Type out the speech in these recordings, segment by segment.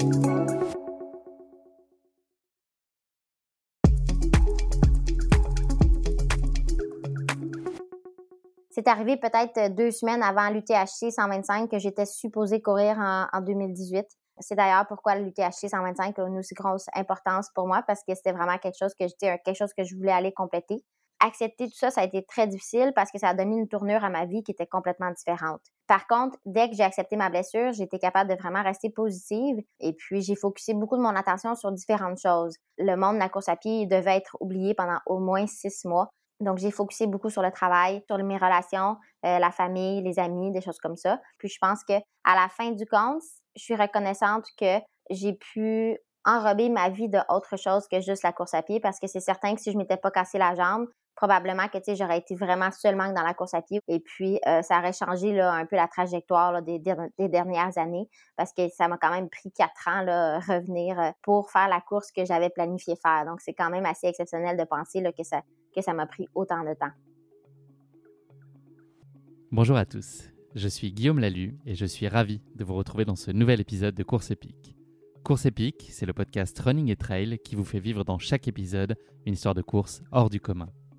C'est arrivé peut-être deux semaines avant l'UTHC 125 que j'étais supposée courir en, 2018. C'est d'ailleurs pourquoi l'UTHC 125 a une aussi grosse importance pour moi parce que c'était vraiment quelque chose que j'étais quelque chose que je voulais aller compléter accepter tout ça, ça a été très difficile parce que ça a donné une tournure à ma vie qui était complètement différente. Par contre, dès que j'ai accepté ma blessure, été capable de vraiment rester positive et puis j'ai focusé beaucoup de mon attention sur différentes choses. Le monde de la course à pied devait être oublié pendant au moins six mois. Donc, j'ai focusé beaucoup sur le travail, sur mes relations, euh, la famille, les amis, des choses comme ça. Puis, je pense que à la fin du compte, je suis reconnaissante que j'ai pu enrober ma vie de autre chose que juste la course à pied parce que c'est certain que si je m'étais pas cassé la jambe, probablement que j'aurais été vraiment seulement dans la course à pied. Et puis, euh, ça aurait changé là, un peu la trajectoire des, dernières années parce que ça m'a quand même pris quatre ans là, revenir euh, pour faire la course que j'avais planifié faire. Donc, c'est quand même assez exceptionnel de penser que ça que ça m'a pris autant de temps. Bonjour à tous, je suis Guillaume Lalu et je suis ravi de vous retrouver dans ce nouvel épisode de Course épique. Course épique, c'est le podcast Running et Trail qui vous fait vivre dans chaque épisode une histoire de course hors du commun.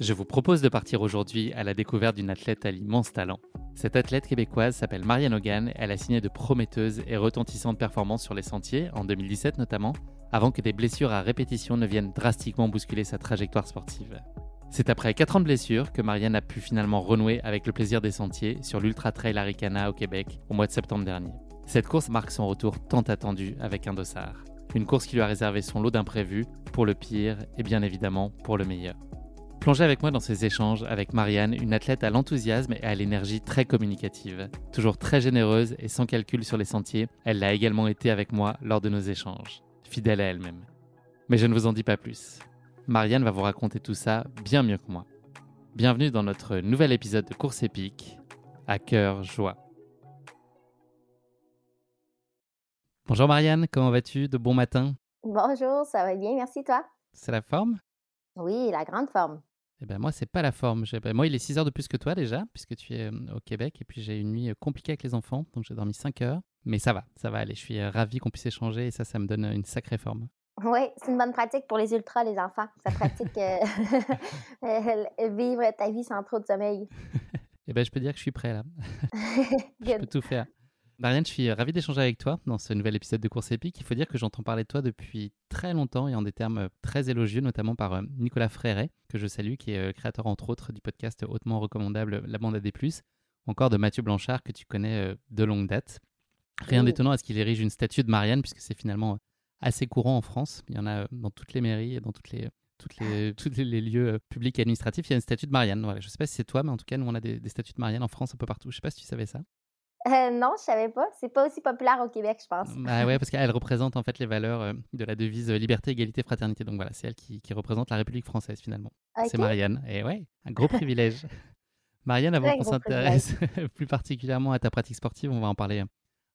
Je vous propose de partir aujourd'hui à la découverte d'une athlète à l'immense talent. Cette athlète québécoise s'appelle Marianne Hogan, elle a signé de prometteuses et retentissantes performances sur les sentiers, en 2017 notamment, avant que des blessures à répétition ne viennent drastiquement bousculer sa trajectoire sportive. C'est après 4 ans de blessures que Marianne a pu finalement renouer avec le plaisir des sentiers sur l'Ultra Trail Aricana au Québec au mois de septembre dernier. Cette course marque son retour tant attendu avec un dossard. Une course qui lui a réservé son lot d'imprévus, pour le pire et bien évidemment pour le meilleur. Plongez avec moi dans ces échanges avec Marianne, une athlète à l'enthousiasme et à l'énergie très communicative. Toujours très généreuse et sans calcul sur les sentiers, elle l'a également été avec moi lors de nos échanges, fidèle à elle-même. Mais je ne vous en dis pas plus. Marianne va vous raconter tout ça bien mieux que moi. Bienvenue dans notre nouvel épisode de Course épique, à cœur joie. Bonjour Marianne, comment vas-tu? De bon matin? Bonjour, ça va bien, merci toi? C'est la forme? Oui, la grande forme. Eh ben moi, c'est pas la forme. Ben, moi, il est 6 heures de plus que toi déjà, puisque tu es au Québec. Et puis, j'ai une nuit compliquée avec les enfants, donc j'ai dormi 5 heures. Mais ça va, ça va aller. Je suis ravi qu'on puisse échanger et ça, ça me donne une sacrée forme. Oui, c'est une bonne pratique pour les ultras, les enfants. Ça pratique vivre ta vie sans trop de sommeil. eh ben, je peux dire que je suis prêt là. je peux tout faire. Marianne, je suis ravi d'échanger avec toi dans ce nouvel épisode de Course épique. Il faut dire que j'entends parler de toi depuis très longtemps et en des termes très élogieux, notamment par euh, Nicolas Fréret, que je salue, qui est euh, créateur entre autres du podcast hautement recommandable La Bande à des Plus, encore de Mathieu Blanchard, que tu connais euh, de longue date. Rien d'étonnant à ce qu'il érige une statue de Marianne, puisque c'est finalement assez courant en France. Il y en a dans toutes les mairies et dans toutes les, toutes les, tous les lieux publics et administratifs. Il y a une statue de Marianne. Voilà. Je ne sais pas si c'est toi, mais en tout cas, nous, on a des, des, statues de Marianne en France un peu partout. Je ne sais pas si tu savais ça. Euh, non, je savais pas. C'est pas aussi populaire au Québec, je pense. Bah ouais, parce qu'elle représente en fait les valeurs euh, de la devise euh, liberté, égalité, fraternité. Donc voilà, c'est elle qui, représente la République française finalement. C'est Marianne. Et ouais, un gros privilège. Marianne, avant qu'on s'intéresse plus particulièrement à ta pratique sportive, on va en parler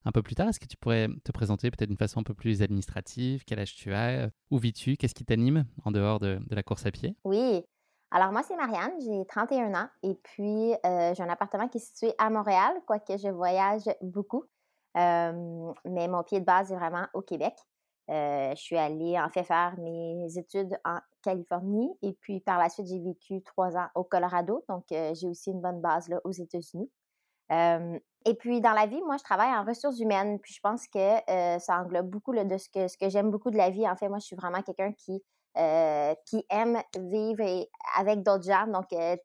un peu plus tard. Est-ce que tu pourrais te présenter peut-être d'une façon un peu plus administrative? Quel âge tu as? Où vis-tu? Qu'est-ce qui t'anime en dehors de, de, la course à pied? Oui. Alors moi, c'est Marianne, j'ai 31 ans et puis j'ai un appartement qui est situé à Montréal, quoique je voyage beaucoup. mais mon pied de base est vraiment au Québec. je suis allée en fait faire mes études en Californie et puis par la suite, j'ai vécu trois ans au Colorado. Donc, j'ai aussi une bonne base aux États-Unis. et puis, dans la vie, moi, je travaille en ressources humaines. Puis, je pense que ça englobe beaucoup de ce que, ce que j'aime beaucoup de la vie. En fait, moi, je suis vraiment quelqu'un qui euh, qui aiment vivre avec d'autres gens. Donc, euh,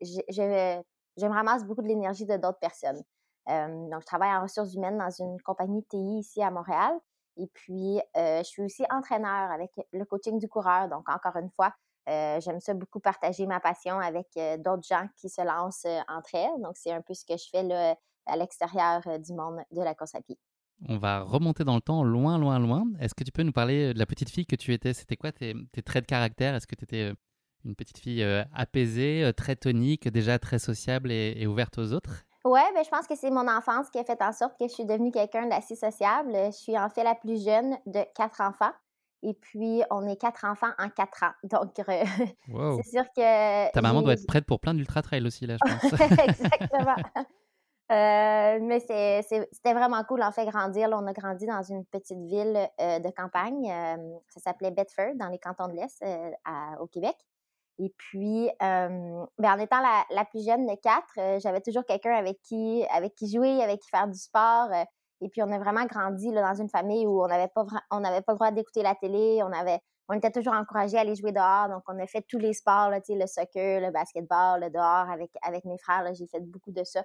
je, je, me ramasse beaucoup de l'énergie de d'autres personnes. Euh, donc, je travaille en ressources humaines dans une compagnie TI ici à Montréal. Et puis, je suis aussi entraîneur avec le coaching du coureur. Donc, encore une fois, j'aime ça beaucoup partager ma passion avec d'autres gens qui se lancent entre elles. Donc, c'est un peu ce que je fais là, à l'extérieur du monde de la course à pied. On va remonter dans le temps, loin, loin, loin. Est-ce que tu peux nous parler de la petite fille que tu étais? C'était quoi tes, traits de caractère? Est-ce que tu étais euh, une petite fille euh, apaisée, euh, très tonique, déjà très sociable et, ouverte aux autres? Oui, ben, je pense que c'est mon enfance qui a fait en sorte que je suis devenue quelqu'un d'assez sociable. Je suis en fait la plus jeune de quatre enfants. Et puis, on est quatre enfants en quatre ans. Donc, c'est sûr que. Ta maman doit être prête pour plein d'ultra trail aussi, là, je pense. Exactement. Euh, mais c'était vraiment cool, en fait, grandir. on a grandi dans une petite ville euh, de campagne. Euh, ça s'appelait Bedford, dans les cantons de l'Est, au Québec. Et puis, ben, en étant la, plus jeune de quatre, j'avais toujours quelqu'un avec qui, avec qui jouer, avec qui faire du sport. et puis, on a vraiment grandi là, dans une famille où on n'avait pas, on pas le droit d'écouter la télé. On, avait, on était toujours encouragés à aller jouer dehors. Donc, on a fait tous les sports, là, le soccer, le basketball, le dehors avec, avec mes frères. J'ai fait beaucoup de ça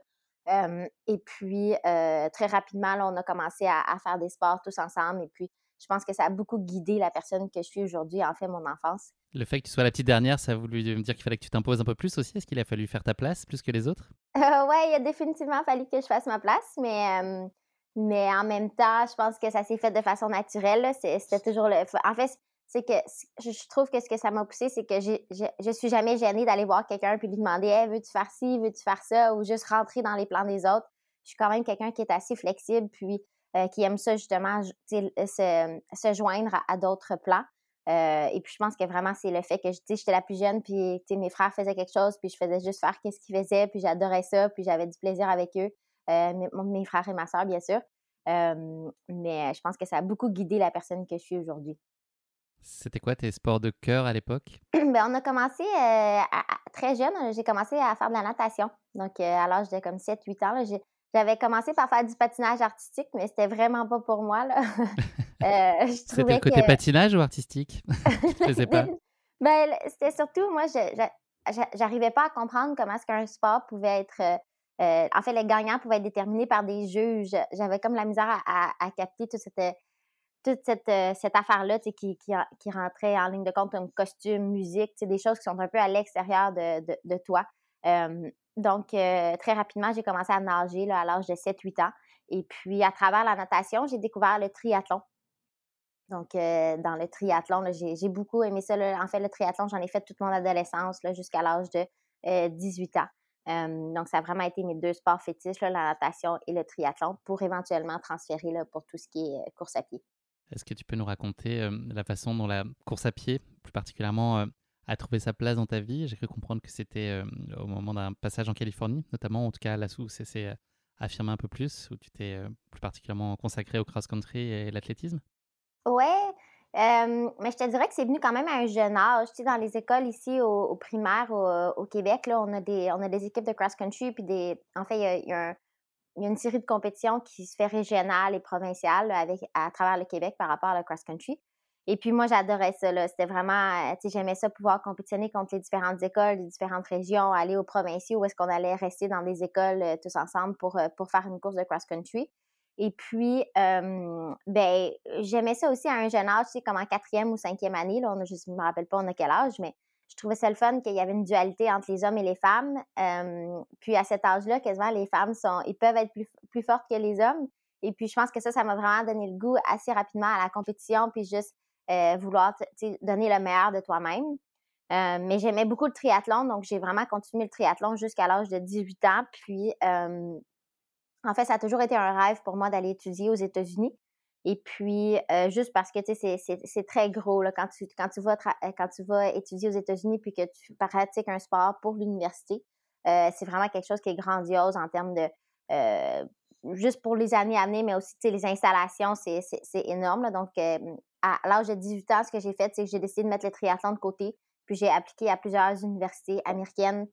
et puis, très rapidement, on a commencé à, faire des sports tous ensemble. Et puis, je pense que ça a beaucoup guidé la personne que je suis aujourd'hui, en fait, mon enfance. Le fait que tu sois la petite dernière, ça a voulu me dire qu'il fallait que tu t'imposes un peu plus aussi? Est-ce qu'il a fallu faire ta place plus que les autres? Oui, il a définitivement fallu que je fasse ma place, mais, mais en même temps, je pense que ça s'est fait de façon naturelle. C'était toujours le. En fait, c'est que je trouve que ce que ça m'a poussé, c'est que je, je suis jamais gênée d'aller voir quelqu'un puis lui demander hey, veux-tu faire ci, veux-tu faire ça? Ou juste rentrer dans les plans des autres. Je suis quand même quelqu'un qui est assez flexible puis euh, qui aime ça justement se, se joindre à, d'autres plans. Euh, et puis je pense que vraiment c'est le fait que j'étais la plus jeune puis mes frères faisaient quelque chose puis je faisais juste faire qu'est-ce qu'ils faisaient puis j'adorais ça puis j'avais du plaisir avec eux, euh, mes, mes, frères et ma soeur bien sûr. mais je pense que ça a beaucoup guidé la personne que je suis aujourd'hui. C'était quoi tes sports de cœur à l'époque? ben, on a commencé euh, très jeune, j'ai commencé à faire de la natation. Donc, euh, à l'âge de comme 7-8 ans, j'avais commencé par faire du patinage artistique, mais c'était vraiment pas pour moi. euh, c'était le côté patinage ou artistique? je pas? ben, c'était surtout, moi, je, j'arrivais pas à comprendre comment est-ce qu'un sport pouvait être. Euh, en fait, les gagnants pouvaient être déterminés par des juges. J'avais comme la misère à, à capter tout cette toute cette, euh, cette affaire-là qui, qui, qui, rentrait en ligne de compte comme costume, musique, des choses qui sont un peu à l'extérieur de, de, toi. donc, euh, très rapidement, j'ai commencé à nager là, à l'âge de 7-8 ans. Et puis, à travers la natation, j'ai découvert le triathlon. Donc, euh, dans le triathlon, j'ai beaucoup aimé ça. En fait, le triathlon, j'en ai fait toute mon adolescence jusqu'à l'âge de 18 ans. donc, ça a vraiment été mes deux sports fétiches, la natation et le triathlon, pour éventuellement transférer là, pour tout ce qui est course à pied. Est-ce que tu peux nous raconter la façon dont la course à pied, plus particulièrement, a trouvé sa place dans ta vie? J'ai cru comprendre que c'était au moment d'un passage en Californie, notamment, en tout cas là où c'est affirmé un peu plus, où tu t'es plus particulièrement consacré au cross-country et l'athlétisme? Ouais, mais je te dirais que c'est venu quand même à un jeune âge. Tu sais, dans les écoles ici au, primaire au, Québec, là, on a des on a des équipes de cross-country puis des en fait il y a un il y a une série de compétitions qui se fait régionale et provinciale avec, à travers le Québec par rapport à la cross-country. Et puis moi, j'adorais ça. C'était vraiment, euh, tu sais, j'aimais ça pouvoir compétitionner contre les différentes écoles, les différentes régions, aller aux provinciaux où est-ce qu'on allait rester dans des écoles euh, tous ensemble pour, euh, pour faire une course de cross-country. Et puis, ben, j'aimais ça aussi à un jeune âge, tu sais, comme en quatrième ou cinquième année. Là, on je ne me rappelle pas on a quel âge, mais je trouvais ça le fun qu'il y avait une dualité entre les hommes et les femmes. puis à cet âge-là, quasiment, les femmes sont, ils peuvent être plus, plus fortes que les hommes. Et puis je pense que ça, ça m'a vraiment donné le goût assez rapidement à la compétition, puis juste euh, vouloir donner le meilleur de toi-même. mais j'aimais beaucoup le triathlon, donc j'ai vraiment continué le triathlon jusqu'à l'âge de 18 ans. Puis en fait, ça a toujours été un rêve pour moi d'aller étudier aux États-Unis. Et puis, juste parce que, tu sais, c'est très gros, là, quand tu, quand, tu vas quand tu vas étudier aux États-Unis puis que tu pratiques un sport pour l'université, c'est vraiment quelque chose qui est grandiose en termes de juste pour les années à venir, mais aussi les installations, c'est énorme. Donc, à l'âge de 18 ans, ce que j'ai fait, c'est que j'ai décidé de mettre le triathlon de côté. Puis j'ai appliqué à plusieurs universités américaines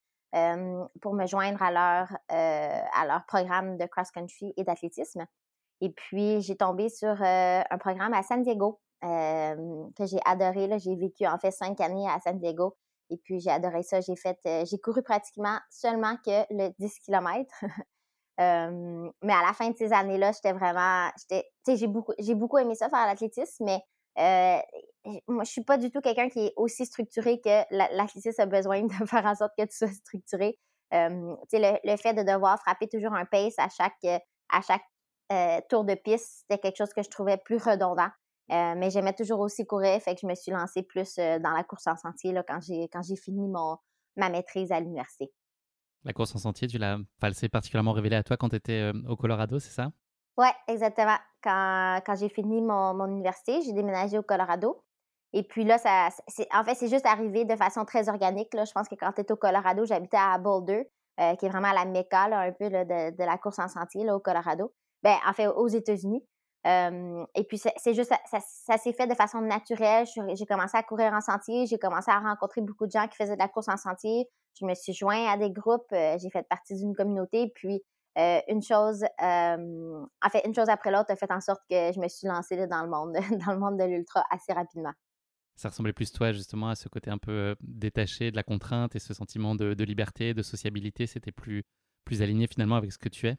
pour me joindre à leur, à leur programme de cross-country et d'athlétisme. Et puis, j'ai tombé sur un programme à San Diego que j'ai adoré. J'ai vécu en fait cinq années à San Diego. Et puis, j'ai adoré ça. J'ai fait, j'ai couru pratiquement seulement que le 10 km. mais à la fin de ces années-là, j'étais vraiment, j'ai beaucoup, j'ai beaucoup aimé ça faire l'athlétisme, mais moi, je suis pas du tout quelqu'un qui est aussi structuré que l'athlétisme a besoin de faire en sorte que tu sois structuré. le, le, fait de devoir frapper toujours un pace à chaque, à chaque tour de piste, c'était quelque chose que je trouvais plus redondant. mais j'aimais toujours aussi courir, fait que je me suis lancée plus dans la course en sentier là, quand j'ai fini mon, ma maîtrise à l'université. La course en sentier, tu l'as, c'est particulièrement révélée à toi quand tu étais au Colorado, c'est ça? Oui, exactement. Quand, quand j'ai fini mon, mon université, j'ai déménagé au Colorado. Et puis là, ça, en fait, c'est juste arrivé de façon très organique. Là. Je pense que quand tu étais au Colorado, j'habitais à Boulder, euh, qui est vraiment la méca là, un peu de, de, la course en sentier là, au Colorado. Ben, en fait, aux États-Unis. et puis, c'est, juste, ça, s'est fait de façon naturelle. J'ai commencé à courir en sentier. J'ai commencé à rencontrer beaucoup de gens qui faisaient de la course en sentier. Je me suis joint à des groupes. Euh, j'ai fait partie d'une communauté. Puis, euh, une chose, en fait, une chose après l'autre a fait en sorte que je me suis lancée dans le monde, dans le monde de l'ultra assez rapidement. Ça ressemblait plus toi justement à ce côté un peu détaché de la contrainte et ce sentiment de, de liberté, de sociabilité, c'était plus, plus aligné finalement avec ce que tu es?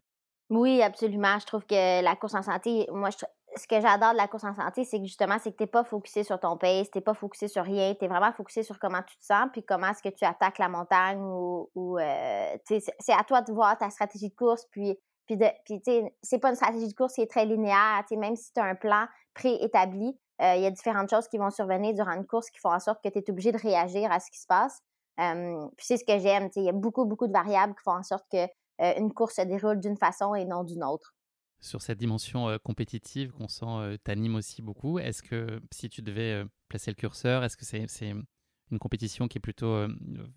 Oui, absolument. Je trouve que la course en santé, moi, je, ce que j'adore de la course en santé, c'est que justement, c'est que tu n'es pas focusé sur ton pace, tu n'es pas focusé sur rien, tu es vraiment focusé sur comment tu te sens, puis comment est-ce que tu attaques la montagne ou, ou euh, c'est à toi de voir ta stratégie de course, puis, de, puis c'est pas une stratégie de course qui est très linéaire, même si tu as un plan préétabli, euh, il y a différentes choses qui vont survenir durant une course qui font en sorte que tu es obligé de réagir à ce qui se passe. puis c'est ce que j'aime, il y a beaucoup, beaucoup de variables qui font en sorte que euh, une course se déroule d'une façon et non d'une autre sur cette dimension compétitive qu'on sent t'anime aussi beaucoup. Est-ce que si tu devais placer le curseur, est-ce que c'est une compétition qui est plutôt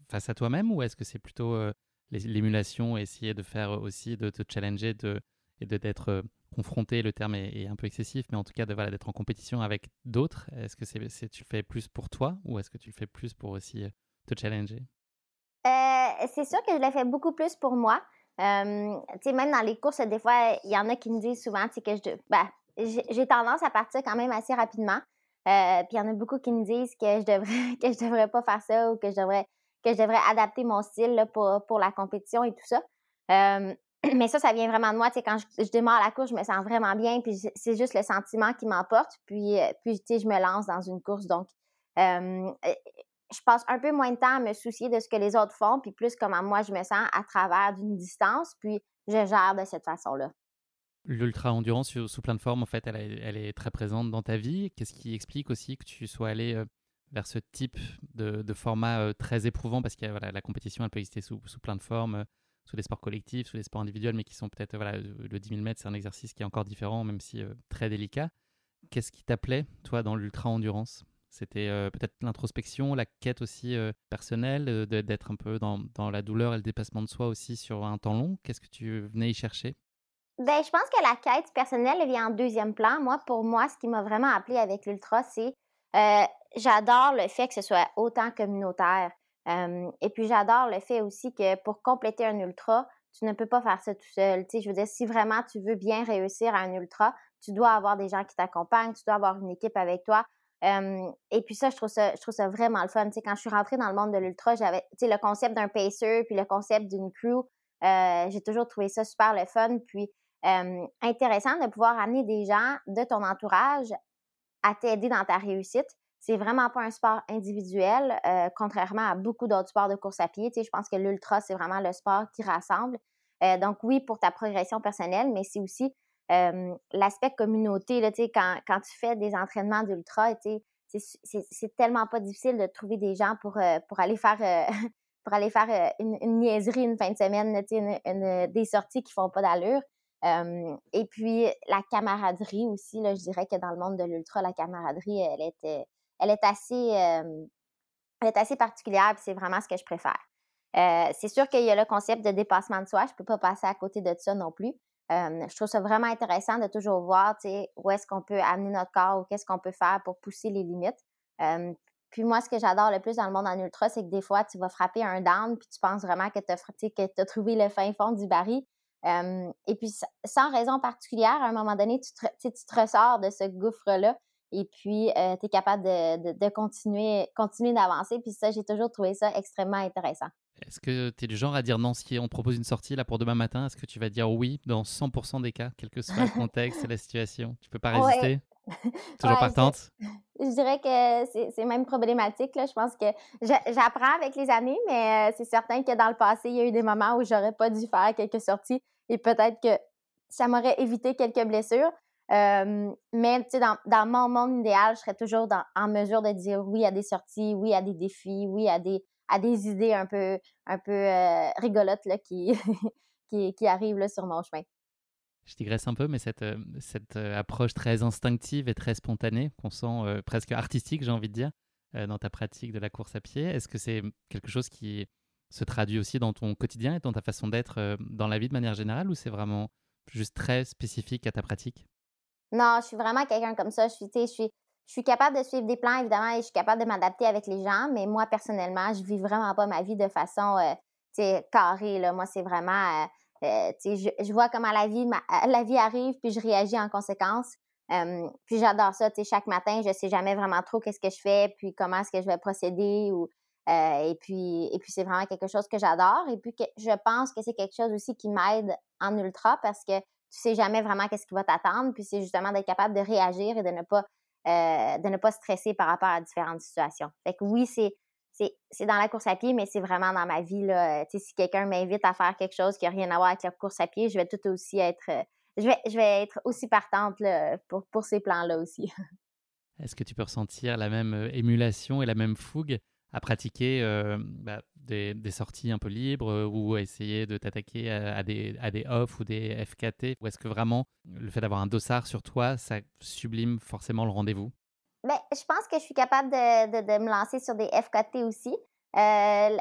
face à toi-même ou est-ce que c'est plutôt l'émulation, essayer de faire aussi, de te challenger de, et d'être confronté, le terme est, un peu excessif, mais en tout cas de voilà, d'être en compétition avec d'autres. Est-ce que c'est, tu le fais plus pour toi ou est-ce que tu le fais plus pour aussi te challenger? Euh, c'est sûr que je le fais beaucoup plus pour moi. Euh, tu sais, même dans les courses, des fois, il y en a qui me disent souvent, que je, ben, j'ai tendance à partir quand même assez rapidement. Euh, puis il y en a beaucoup qui me disent que je devrais que je devrais pas faire ça ou que je devrais que je devrais adapter mon style pour, pour la compétition et tout ça. Euh, mais ça, ça vient vraiment de moi. Quand je, je, démarre la course, je me sens vraiment bien. Puis c'est juste le sentiment qui m'emporte. Puis, puis tu sais, je me lance dans une course. Donc, je passe un peu moins de temps à me soucier de ce que les autres font, puis plus comment moi je me sens à travers d'une distance, puis je gère de cette façon-là. L'ultra-endurance sous, plein de formes, en fait, elle, est très présente dans ta vie. Qu'est-ce qui explique aussi que tu sois allé euh, vers ce type de, format euh, très éprouvant? Parce que voilà, la compétition, elle peut exister sous, sous plein de formes, euh, sous des sports collectifs, sous des sports individuels, mais qui sont peut-être, voilà, le 10 000 mètres, c'est un exercice qui est encore différent, même si très délicat. Qu'est-ce qui t'appelait, toi, dans l'ultra-endurance? C'était euh, peut-être l'introspection, la quête aussi euh, personnelle, euh, d'être un peu dans, dans, la douleur et le dépassement de soi aussi sur un temps long. Qu'est-ce que tu venais y chercher? Ben, je pense que la quête personnelle vient en deuxième plan. Moi, pour moi, ce qui m'a vraiment appelé avec l'ultra, c'est j'adore le fait que ce soit autant communautaire. et puis j'adore le fait aussi que pour compléter un ultra, tu ne peux pas faire ça tout seul. Tu sais, je veux dire, si vraiment tu veux bien réussir à un ultra, tu dois avoir des gens qui t'accompagnent, tu dois avoir une équipe avec toi et puis ça, je trouve ça, je trouve ça vraiment le fun. quand je suis rentrée dans le monde de l'ultra, j'avais le concept d'un pacer, puis le concept d'une crew. Euh, j'ai toujours trouvé ça super le fun. Puis intéressant de pouvoir amener des gens de ton entourage à t'aider dans ta réussite. C'est vraiment pas un sport individuel, euh, contrairement à beaucoup d'autres sports de course à pied. je pense que l'ultra, c'est vraiment le sport qui rassemble. Euh, donc oui, pour ta progression personnelle, mais c'est aussi l'aspect communauté, là, quand, quand tu fais des entraînements d'ultra, c'est tellement pas difficile de trouver des gens pour, euh, pour aller faire, euh, pour aller faire euh, une, niaiserie une fin de semaine, une, des sorties qui font pas d'allure. et puis, la camaraderie aussi, là, je dirais que dans le monde de l'ultra, la camaraderie, elle, était, elle, est assez, elle est assez particulière, c'est vraiment ce que je préfère. c'est sûr qu'il y a le concept de dépassement de soi, je ne peux pas passer à côté de ça non plus. Je trouve ça vraiment intéressant de toujours voir où est-ce qu'on peut amener notre corps ou qu'est-ce qu'on peut faire pour pousser les limites. puis moi, ce que j'adore le plus dans le monde en ultra, c'est que des fois, tu vas frapper un down, puis tu penses vraiment que tu as, trouvé le fin fond du baril et puis, sans raison particulière, à un moment donné, tu te, ressors de ce gouffre-là et puis tu es capable de, continuer d'avancer. Puis ça, j'ai toujours trouvé ça extrêmement intéressant. Est-ce que tu es du genre à dire non si on propose une sortie là pour demain matin? Est-ce que tu vas dire oui dans 100% des cas, quel que soit le contexte et la situation? Tu peux pas résister? Toujours partante? Je dirais que c'est même problématique. Là. Je pense que j'apprends avec les années, mais c'est certain que dans le passé, il y a eu des moments où j'aurais pas dû faire quelques sorties et peut-être que ça m'aurait évité quelques blessures. mais tu sais, dans, dans, mon monde idéal, je serais toujours en mesure de dire oui à des sorties, oui à des défis, oui à des, à des idées un peu, un peu euh, rigolotes là, qui, qui, qui, arrivent là, sur mon chemin. Je digresse un peu, mais cette, cette approche très instinctive et très spontanée, qu'on sent presque artistique, j'ai envie de dire, dans ta pratique de la course à pied, est-ce que c'est quelque chose qui se traduit aussi dans ton quotidien et dans ta façon d'être dans la vie de manière générale ou c'est vraiment juste très spécifique à ta pratique? Non, je suis vraiment quelqu'un comme ça. Je suis, je suis, je suis capable de suivre des plans, évidemment, et je suis capable de m'adapter avec les gens, mais moi, personnellement, je vis vraiment pas ma vie de façon carrée. Là. Moi, c'est vraiment euh, je, je, vois comment la vie, la vie arrive, puis je réagis en conséquence. puis j'adore ça, chaque matin, je sais jamais vraiment trop qu'est-ce que je fais, puis comment est-ce que je vais procéder. Ou, euh, et puis, et puis c'est vraiment quelque chose que j'adore. Et puis que je pense que c'est quelque chose aussi qui m'aide en ultra parce que tu sais jamais vraiment qu'est-ce qui va t'attendre. Puis c'est justement d'être capable de réagir et de ne pas euh, de ne pas stresser par rapport à différentes situations. Fait que oui, c'est c'est dans la course à pied, mais c'est vraiment dans ma vie. Là. si quelqu'un m'invite à faire quelque chose qui n'a rien à voir avec la course à pied, je vais tout aussi être. Euh, je vais, je vais être aussi partante pour, pour ces plans-là aussi. Est-ce que tu peux ressentir la même euh, émulation et la même fougue? À pratiquer euh, bah, des, sorties un peu libres ou à essayer de t'attaquer à, des, à off ou des FKT Ou est-ce que vraiment le fait d'avoir un dossard sur toi, ça sublime forcément le rendez-vous? Ben, je pense que je suis capable de, me lancer sur des FKT aussi. Euh,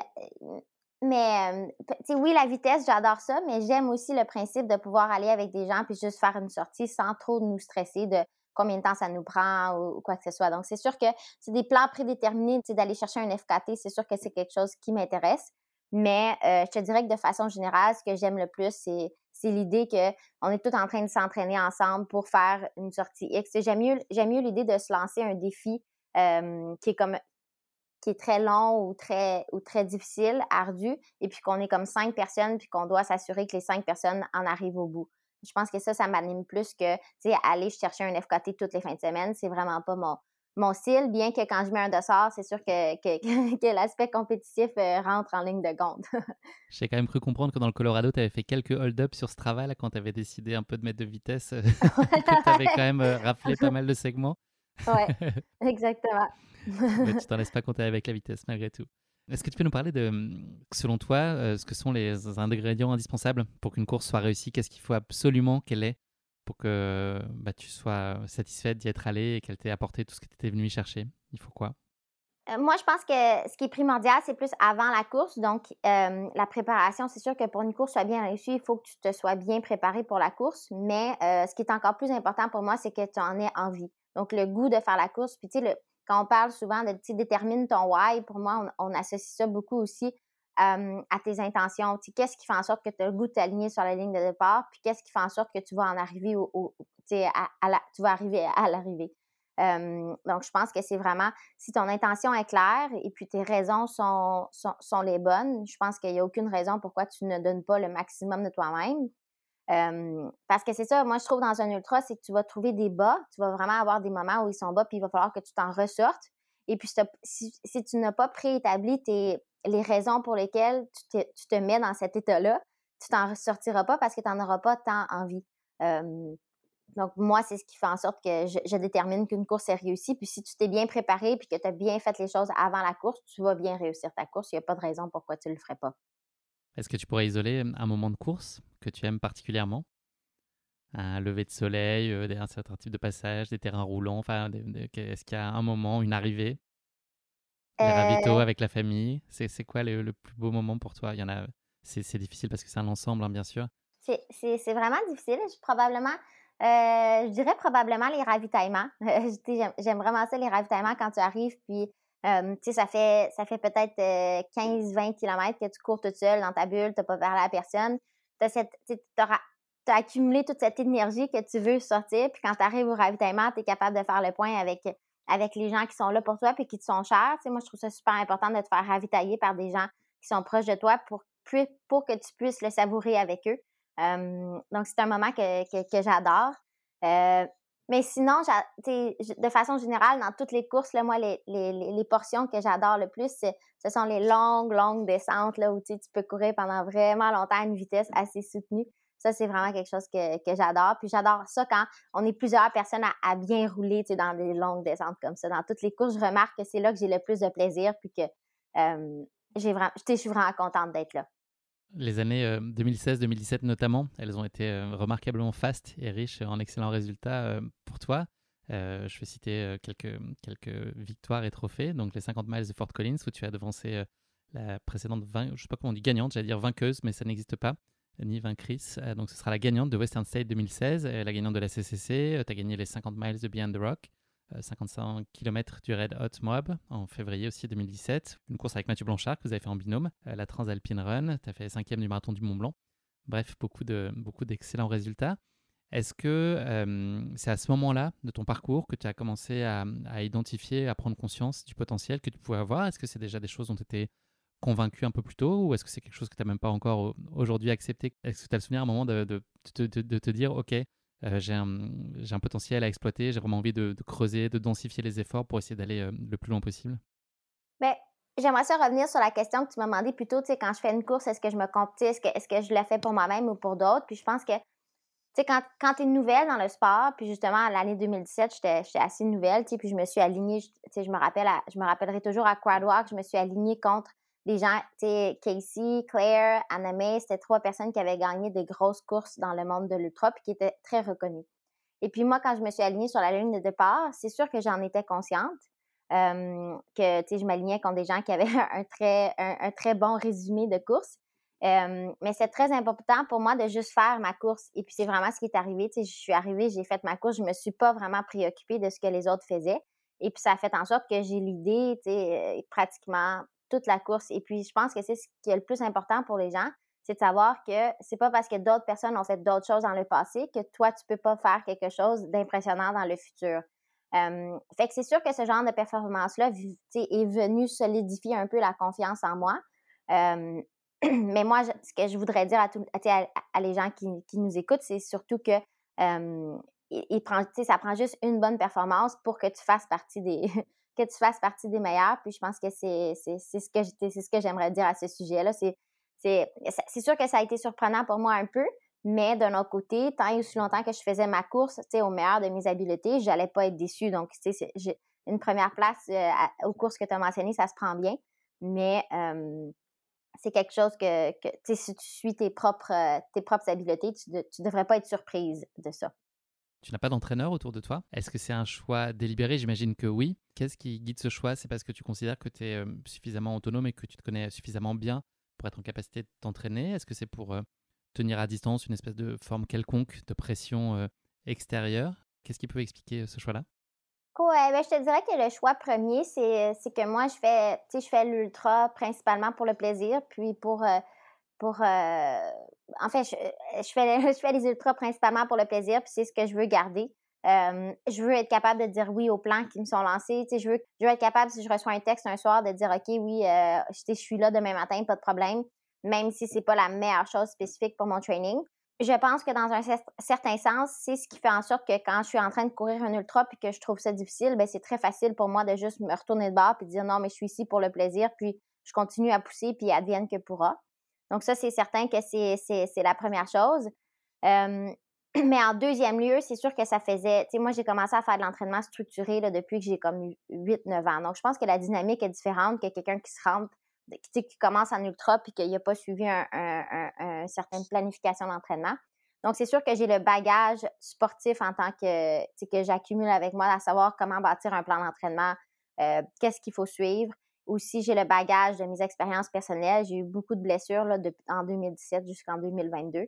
mais, euh, oui, la vitesse, j'adore ça, mais j'aime aussi le principe de pouvoir aller avec des gens puis juste faire une sortie sans trop nous stresser de combien de temps ça nous prend ou, quoi que ce soit. Donc, c'est sûr que c'est des plans prédéterminés, d'aller chercher un FKT, c'est sûr que c'est quelque chose qui m'intéresse. Mais euh, je te dirais que de façon générale, ce que j'aime le plus, c'est c'est l'idée qu'on est tous en train de s'entraîner ensemble pour faire une sortie X. J'aime mieux, j'aime mieux l'idée de se lancer un défi qui est comme qui est très long ou très ou très difficile, ardu, et puis qu'on est comme cinq personnes, puis qu'on doit s'assurer que les cinq personnes en arrivent au bout. Je pense que ça, ça m'anime plus que, tu sais, aller chercher un FKT toutes les fins de semaine, c'est vraiment pas mon, mon style, bien que quand je mets un dossard, c'est sûr que, que, l'aspect compétitif euh, rentre en ligne de compte. J'ai quand même cru comprendre que dans le Colorado, tu avais fait quelques hold-up sur ce travail là, quand tu avais décidé un peu de mettre de vitesse, tu avais quand même euh, raflé pas mal de segments. oui, exactement. Mais tu t'en laisses pas compter avec la vitesse malgré tout. Est-ce que tu peux nous parler de, selon toi, euh, ce que sont les ingrédients indispensables pour qu'une course soit réussie? Qu'est-ce qu'il faut absolument qu'elle ait pour que bah, tu sois satisfaite d'y être allée et qu'elle t'ait apporté tout ce que tu étais venue y chercher? Il faut quoi? Euh, moi, je pense que ce qui est primordial, c'est plus avant la course. Donc, euh, la préparation, c'est sûr que pour une course soit bien réussie, il faut que tu te sois bien préparé pour la course. Mais ce qui est encore plus important pour moi, c'est que tu en aies envie. Donc, le goût de faire la course. Puis, tu sais, quand on parle souvent de, tu détermine ton why, pour moi, on associe ça beaucoup aussi à tes intentions. Qu'est-ce qui fait en sorte que tu as le goût de t'aligner sur la ligne de départ, puis qu'est-ce qui fait en sorte que tu vas en arriver au, à, tu vas arriver à l'arrivée. donc, je pense que c'est vraiment, si ton intention est claire et puis tes raisons sont, sont, sont les bonnes, je pense qu'il n'y a aucune raison pourquoi tu ne donnes pas le maximum de toi-même. Parce que c'est ça, moi je trouve dans un ultra, c'est que tu vas trouver des bas, tu vas vraiment avoir des moments où ils sont bas, puis il va falloir que tu t'en ressortes. Et puis, si, tu n'as pas préétabli les raisons pour lesquelles tu te, tu te mets dans cet état-là, tu t'en ressortiras pas parce que tu n'en auras pas tant envie. donc, moi, c'est ce qui fait en sorte que je, détermine qu'une course est réussie. Puis si tu t'es bien préparé puis que tu as bien fait les choses avant la course, tu vas bien réussir ta course. Il n'y a pas de raison pourquoi tu ne le ferais pas. Est-ce que tu pourrais isoler un moment de course que tu aimes particulièrement? un lever de soleil, un certain type de passage, des terrains roulants enfin, Est-ce qu'il y a un moment, une arrivée? Les ravitaux avec la famille? C'est quoi le, plus beau moment pour toi? Il y en a. C'est difficile parce que c'est un ensemble, hein, bien sûr. C'est vraiment difficile. probablement, je dirais probablement les ravitaillements. J'aime vraiment ça, les ravitaillements, quand tu arrives, puis tu sais, ça fait, ça fait peut-être 15-20 km que tu cours toute seule dans ta bulle, tu n'as pas parlé à personne. Tu as, accumulé toute cette énergie que tu veux sortir, puis quand tu arrives au ravitaillement, tu es capable de faire le point avec, avec les gens qui sont là pour toi puis qui te sont chers. moi, je trouve ça super important de te faire ravitailler par des gens qui sont proches de toi pour, pour que tu puisses le savourer avec eux. donc, c'est un moment que, que, j'adore. Mais sinon, de façon générale, dans toutes les courses, là, moi, les, les, les portions que j'adore le plus, ce sont les longues, longues descentes là, où tu peux courir pendant vraiment longtemps à une vitesse assez soutenue. Ça, c'est vraiment quelque chose que, que j'adore. Puis j'adore ça quand on est plusieurs personnes à, bien rouler dans des longues descentes comme ça. Dans toutes les courses, je remarque que c'est là que j'ai le plus de plaisir puis que euh, j'ai vraiment, je suis vraiment contente d'être là. Les années 2016-2017 euh, notamment, elles ont été euh, remarquablement fastes et riches en excellents résultats euh, pour toi. je vais citer quelques, quelques victoires et trophées. Donc les 50 miles de Fort Collins où tu as devancé la précédente, 20, je sais pas comment on dit gagnante, j'allais dire vainqueuse, mais ça n'existe pas, ni vainctrice. donc ce sera la gagnante de Western State 2016, la gagnante de la CCC. tu as gagné les 50 miles de Beyond the Rock. 55 euh, km du Red Hot Moab en février aussi 2017. Une course avec Mathieu Blanchard que vous avez fait en binôme. Euh, la Transalpine Run, tu as fait cinquième du marathon du Mont Blanc. Bref, beaucoup de beaucoup d'excellents résultats. Est-ce que euh, c'est à ce moment-là de ton parcours que tu as commencé à, identifier, à prendre conscience du potentiel que tu pouvais avoir? Est-ce que c'est déjà des choses dont tu étais convaincu un peu plus tôt ou est-ce que c'est quelque chose que tu n'as même pas encore aujourd'hui accepté? Est-ce que tu as le souvenir à un moment de, de, de te dire, OK, euh, j'ai un, potentiel à exploiter, j'ai vraiment envie de, creuser, de densifier les efforts pour essayer d'aller euh, le plus loin possible? Ben, j'aimerais ça revenir sur la question que tu m'as demandé plus tôt, tu sais, quand je fais une course, est-ce que je me compte, est-ce que, est que je la fais pour moi-même ou pour d'autres? Puis je pense que, tu sais, quand, quand tu es nouvelle dans le sport, puis justement, l'année 2017, j'étais assez nouvelle, tu sais, puis je me suis alignée, tu sais, je me, rappelle je me rappellerai toujours à Quadwalk, je me suis alignée contre des gens, tu sais, Casey, Claire, Anna May, c'était trois personnes qui avaient gagné des grosses courses dans le monde de l'ultra puis qui étaient très reconnues. Et puis moi, quand je me suis alignée sur la ligne de départ, c'est sûr que j'en étais consciente, que, tu sais, je m'alignais contre des gens qui avaient un très, un, très bon résumé de course. mais c'est très important pour moi de juste faire ma course. Et puis c'est vraiment ce qui est arrivé. Tu sais, je suis arrivée, j'ai fait ma course, je me suis pas vraiment préoccupée de ce que les autres faisaient. Et puis ça a fait en sorte que j'ai l'idée, tu sais, pratiquement toute la course. Et puis, je pense que c'est ce qui est le plus important pour les gens, c'est de savoir que c'est pas parce que d'autres personnes ont fait d'autres choses dans le passé que toi, tu peux pas faire quelque chose d'impressionnant dans le futur. fait que c'est sûr que ce genre de performance-là est venu solidifier un peu la confiance en moi. mais moi, ce que je voudrais dire à, tout, à, les gens qui, qui nous écoutent, c'est surtout que il, ça prend juste une bonne performance pour que tu fasses partie des, que tu fasses partie des meilleurs. Puis je pense que c'est ce que j'aimerais dire à ce sujet-là. C'est sûr que ça a été surprenant pour moi un peu, mais d'un autre côté, tant et aussi longtemps que je faisais ma course, tu sais, au meilleur de mes habiletés, j'allais pas être déçue. Donc, tu sais, une première place euh, aux courses que tu as mentionnées, ça se prend bien, mais c'est quelque chose que, tu si tu suis propres, tes propres habiletés, tu ne devrais pas être surprise de ça. Tu n'as pas d'entraîneur autour de toi? Est-ce que c'est un choix délibéré? J'imagine que oui. Qu'est-ce qui guide ce choix? C'est parce que tu considères que tu es euh, suffisamment autonome et que tu te connais suffisamment bien pour être en capacité de t'entraîner? Est-ce que c'est pour euh, tenir à distance une espèce de forme quelconque de pression euh, extérieure? Qu'est-ce qui peut expliquer ce choix-là? Ouais, ben, je te dirais que le choix premier, c'est que moi, je fais, je fais l'ultra principalement pour le plaisir, puis pour pour euh, en fait, je, je, fais, je fais les ultras principalement pour le plaisir, puis c'est ce que je veux garder. Euh, je veux être capable de dire oui aux plans qui me sont lancés. Je, veux, je veux être capable, si je reçois un texte un soir, de dire OK, oui, euh, je suis là demain matin, pas de problème, même si c'est pas la meilleure chose spécifique pour mon training. Je pense que dans un certain sens, c'est ce qui fait en sorte que quand je suis en train de courir un ultra puis que je trouve ça difficile, ben c'est très facile pour moi de juste me retourner de bord puis dire non, mais je suis ici pour le plaisir, puis je continue à pousser puis advienne que pourra. Donc ça, c'est certain que c'est la première chose. mais en deuxième lieu, c'est sûr que ça faisait, tu sais, moi, j'ai commencé à faire de l'entraînement structuré là, depuis que j'ai comme 8-9 ans. Donc, je pense que la dynamique est différente que quelqu'un qui se rentre, qui, qui commence en ultra puis qu'il n'a pas suivi une certaine planification d'entraînement. Donc, c'est sûr que j'ai le bagage sportif en tant que, que j'accumule avec moi, à savoir comment bâtir un plan d'entraînement, euh, qu'est-ce qu'il faut suivre. Aussi, j'ai le bagage de mes expériences personnelles. J'ai eu beaucoup de blessures là, en 2017 jusqu'en 2022.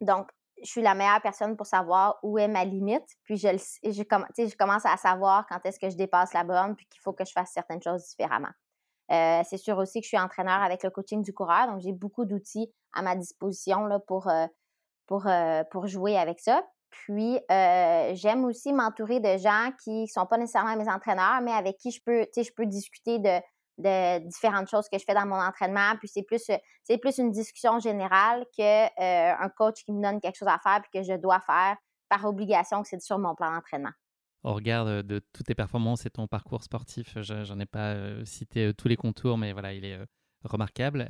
donc, je suis la meilleure personne pour savoir où est ma limite. Puis, je, je, je commence à savoir quand est-ce que je dépasse la borne puis qu'il faut que je fasse certaines choses différemment. Euh, c'est sûr aussi que je suis entraîneur avec le coaching du coureur, donc j'ai beaucoup d'outils à ma disposition là, pour, euh, pour, euh, pour jouer avec ça. Puis, j'aime aussi m'entourer de gens qui ne sont pas nécessairement mes entraîneurs, mais avec qui je peux, je peux discuter de, de différentes choses que je fais dans mon entraînement. Puis c'est plus, c'est plus une discussion générale qu'un un coach qui me donne quelque chose à faire puis que je dois faire par obligation que c'est sur mon plan d'entraînement. Au regard de, toutes tes performances et ton parcours sportif, j'en ai pas cité tous les contours, mais voilà, il est remarquable.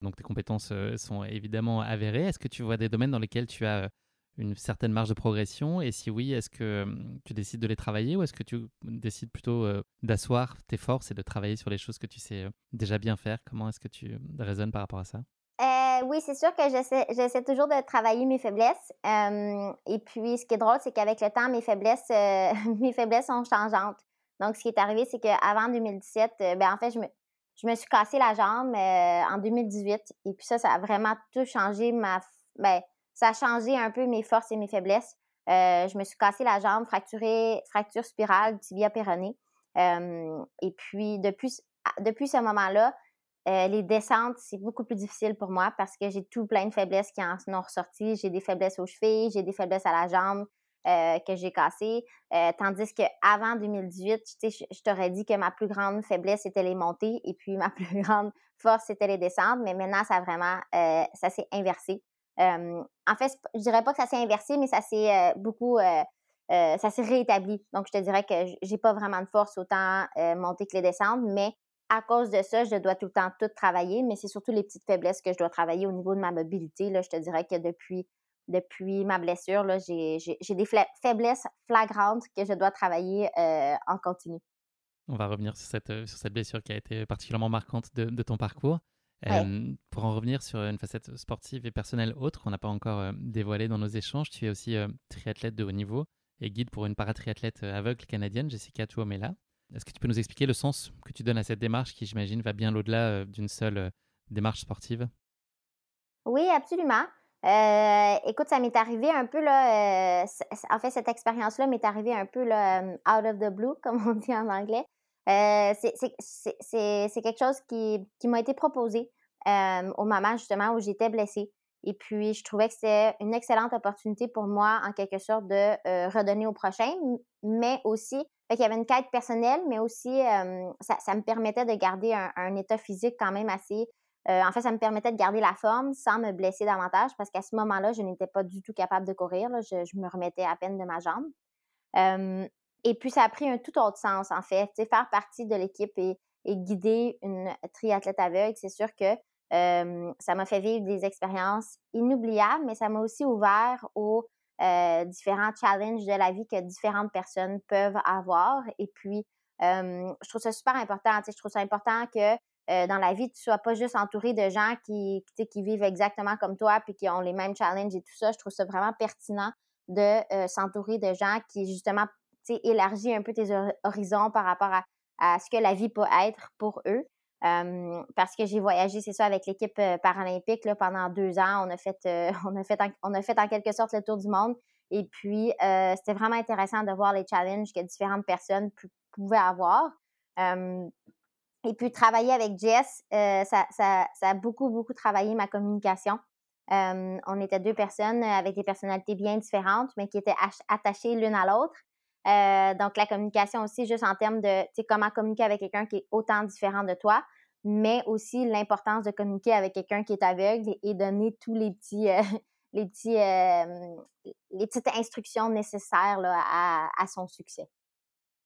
donc tes compétences sont évidemment avérées. Est-ce que tu vois des domaines dans lesquels tu as une certaine marge de progression Et si oui, est-ce que tu décides de les travailler ou est-ce que tu décides plutôt d'asseoir tes forces et de travailler sur les choses que tu sais déjà bien faire? Comment est-ce que tu raisonnes par rapport à ça? Euh, oui, c'est sûr que j'essaie, toujours de travailler mes faiblesses. et puis, ce qui est drôle, c'est qu'avec le temps, mes faiblesses, euh, mes faiblesses sont changeantes. Donc, ce qui est arrivé, c'est qu'avant 2017, euh, ben, en fait, je me, je me suis cassé la jambe en 2018. Et puis ça, ça a vraiment tout changé ma, ben, ça a changé un peu mes forces et mes faiblesses. Euh, je me suis cassé la jambe, fracture spirale, tibia péroné. Euh, et puis, depuis, depuis ce moment-là, euh, les descentes, c'est beaucoup plus difficile pour moi parce que j'ai tout plein de faiblesses qui en sont ressorties. J'ai des faiblesses aux chevilles, j'ai des faiblesses à la jambe que j'ai cassées. tandis qu'avant 2018, je, t'aurais dit que ma plus grande faiblesse, c'était les montées et puis ma plus grande force, c'était les descentes. Mais maintenant, ça vraiment, ça s'est inversé en fait, je dirais pas que ça s'est inversé, mais ça s'est beaucoup, ça s'est réétabli. Donc, je te dirais que j'ai pas vraiment de force autant monter que les descendre, mais à cause de ça, je dois tout le temps tout travailler, mais c'est surtout les petites faiblesses que je dois travailler au niveau de ma mobilité. Là, je te dirais que depuis, depuis ma blessure, j'ai des faiblesses flagrantes que je dois travailler en continu. On va revenir sur cette, sur cette blessure qui a été particulièrement marquante de ton parcours pour en revenir sur une facette sportive et personnelle autre qu'on n'a pas encore dévoilée dans nos échanges, tu es aussi triathlète de haut niveau et guide pour une paratriathlète aveugle canadienne, Jessica Tuomela. Est-ce que tu peux nous expliquer le sens que tu donnes à cette démarche qui, j'imagine, va bien au-delà d'une seule démarche sportive? Oui, absolument. écoute, ça m'est arrivé un peu là. en fait, cette expérience-là m'est arrivée un peu là, out of the blue, comme on dit en anglais. Euh, c'est quelque chose qui, qui m'a été proposé euh, au moment justement où j'étais blessée. Et puis, je trouvais que c'était une excellente opportunité pour moi, en quelque sorte, de euh, redonner au prochain, mais aussi, il y avait une quête personnelle, mais aussi, ça, ça, me permettait de garder un, un état physique quand même assez. en fait, ça me permettait de garder la forme sans me blesser davantage parce qu'à ce moment-là, je n'étais pas du tout capable de courir. Je, je, me remettais à peine de ma jambe. Et puis, ça a pris un tout autre sens, en fait. Tu sais, faire partie de l'équipe et, guider une triathlète aveugle, c'est sûr que ça m'a fait vivre des expériences inoubliables, mais ça m'a aussi ouvert aux différents challenges de la vie que différentes personnes peuvent avoir. Et puis, je trouve ça super important. Je trouve ça important que dans la vie, tu sois pas juste entouré de gens qui, qui, qui vivent exactement comme toi puis qui ont les mêmes challenges et tout ça. Je trouve ça vraiment pertinent de s'entourer de gens qui, justement, élargis un peu tes horizons par rapport à, ce que la vie peut être pour eux. parce que j'ai voyagé, c'est ça, avec l'équipe paralympique là, pendant deux ans. On a fait, on a fait, en, on a fait en quelque sorte le tour du monde. Et puis, c'était vraiment intéressant de voir les challenges que différentes personnes pouvaient avoir. et puis, travailler avec Jess, ça, ça, ça, a beaucoup, beaucoup travaillé ma communication. on était deux personnes avec des personnalités bien différentes, mais qui étaient attachées l'une à l'autre. Euh, donc, la communication aussi, juste en termes de comment communiquer avec quelqu'un qui est autant différent de toi, mais aussi l'importance de communiquer avec quelqu'un qui est aveugle et, donner tous les petits, euh, les petits, euh, les petites instructions nécessaires à, son succès.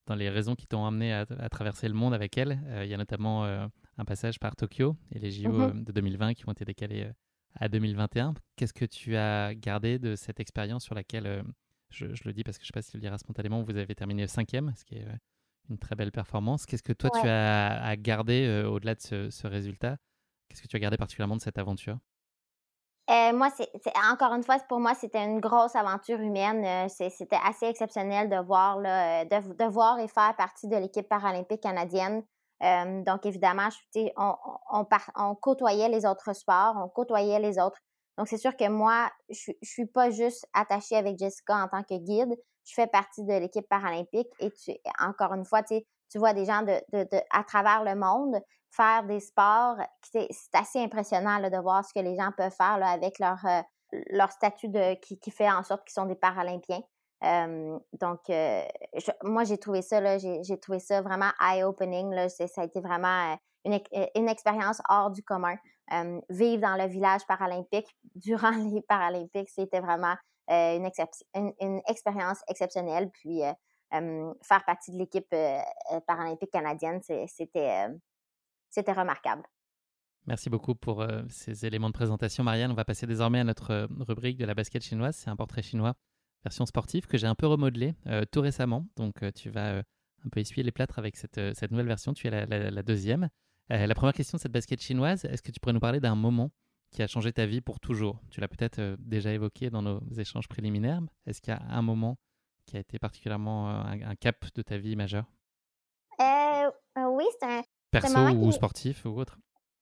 Dans les raisons qui t'ont amené à, traverser le monde avec elle, il y a notamment un passage par Tokyo et les JO mmh de 2020 qui ont été décalés à 2021. Qu'est-ce que tu as gardé de cette expérience sur laquelle je, le dis parce que je ne sais pas si tu le diras spontanément, vous avez terminé cinquième, ce qui est euh, une très belle performance. Qu'est-ce que toi, tu as à garder euh, au-delà de ce, résultat? Qu'est-ce que tu as gardé particulièrement de cette aventure? Euh, moi, c'est encore une fois, pour moi, c'était une grosse aventure humaine. Euh, c'était assez exceptionnel de voir, là, de, de, voir et faire partie de l'équipe paralympique canadienne. donc, évidemment, je, on, on, on, côtoyait les autres sports, on côtoyait les autres. Donc, c'est sûr que moi, je, je suis pas juste attachée avec Jessica en tant que guide. Je fais partie de l'équipe paralympique et tu, encore une fois, tu vois des gens de, à travers le monde faire des sports. C'est assez impressionnant de voir ce que les gens peuvent faire avec leur, euh, leur statut de, qui, fait en sorte qu'ils sont des Paralympiens. Euh, donc, euh, moi, j'ai trouvé ça, j'ai trouvé ça vraiment eye-opening. Ça a été vraiment une expérience hors du commun. Vivre dans le village paralympique durant les Paralympiques, c'était vraiment une, une, expérience exceptionnelle. Puis, faire partie de l'équipe paralympique canadienne, c'était remarquable. Merci beaucoup pour ces éléments de présentation, Marianne. On va passer désormais à notre rubrique de la basket chinoise. C'est un portrait chinois version sportive que j'ai un peu remodelé tout récemment. Donc, tu vas un peu essuyer les plâtres avec cette, cette nouvelle version. Tu es la, deuxième. La première question de cette basket chinoise, est-ce que tu pourrais nous parler d'un moment qui a changé ta vie pour toujours? Tu l'as peut-être déjà évoqué dans nos échanges préliminaires. Est-ce qu'il y a un moment qui a été particulièrement un, cap de ta vie majeur? Euh, Oui, c'est un. Perso ou sportif ou autre?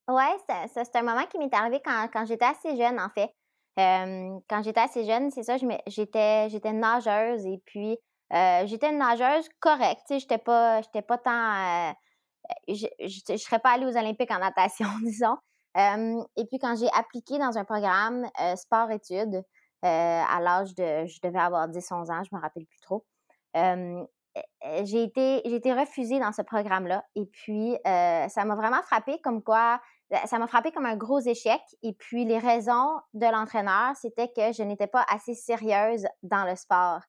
Oui, c'est un moment qui m'est arrivé quand, quand j'étais assez jeune, en fait. quand j'étais assez jeune, c'est ça, j'étais nageuse et puis j'étais une nageuse correcte. Je n'étais pas, pas tant. Je ne serais pas allée aux Olympiques en natation, disons. et puis quand j'ai appliqué dans un programme sport-études, euh, à l'âge de, je devais avoir 10-11 ans, je me rappelle plus trop. j'ai été, refusée dans ce programme-là. Et puis, ça m'a vraiment frappé comme quoi, ça m'a frappé comme un gros échec. Et puis, les raisons de l'entraîneur, c'était que je n'étais pas assez sérieuse dans le sport.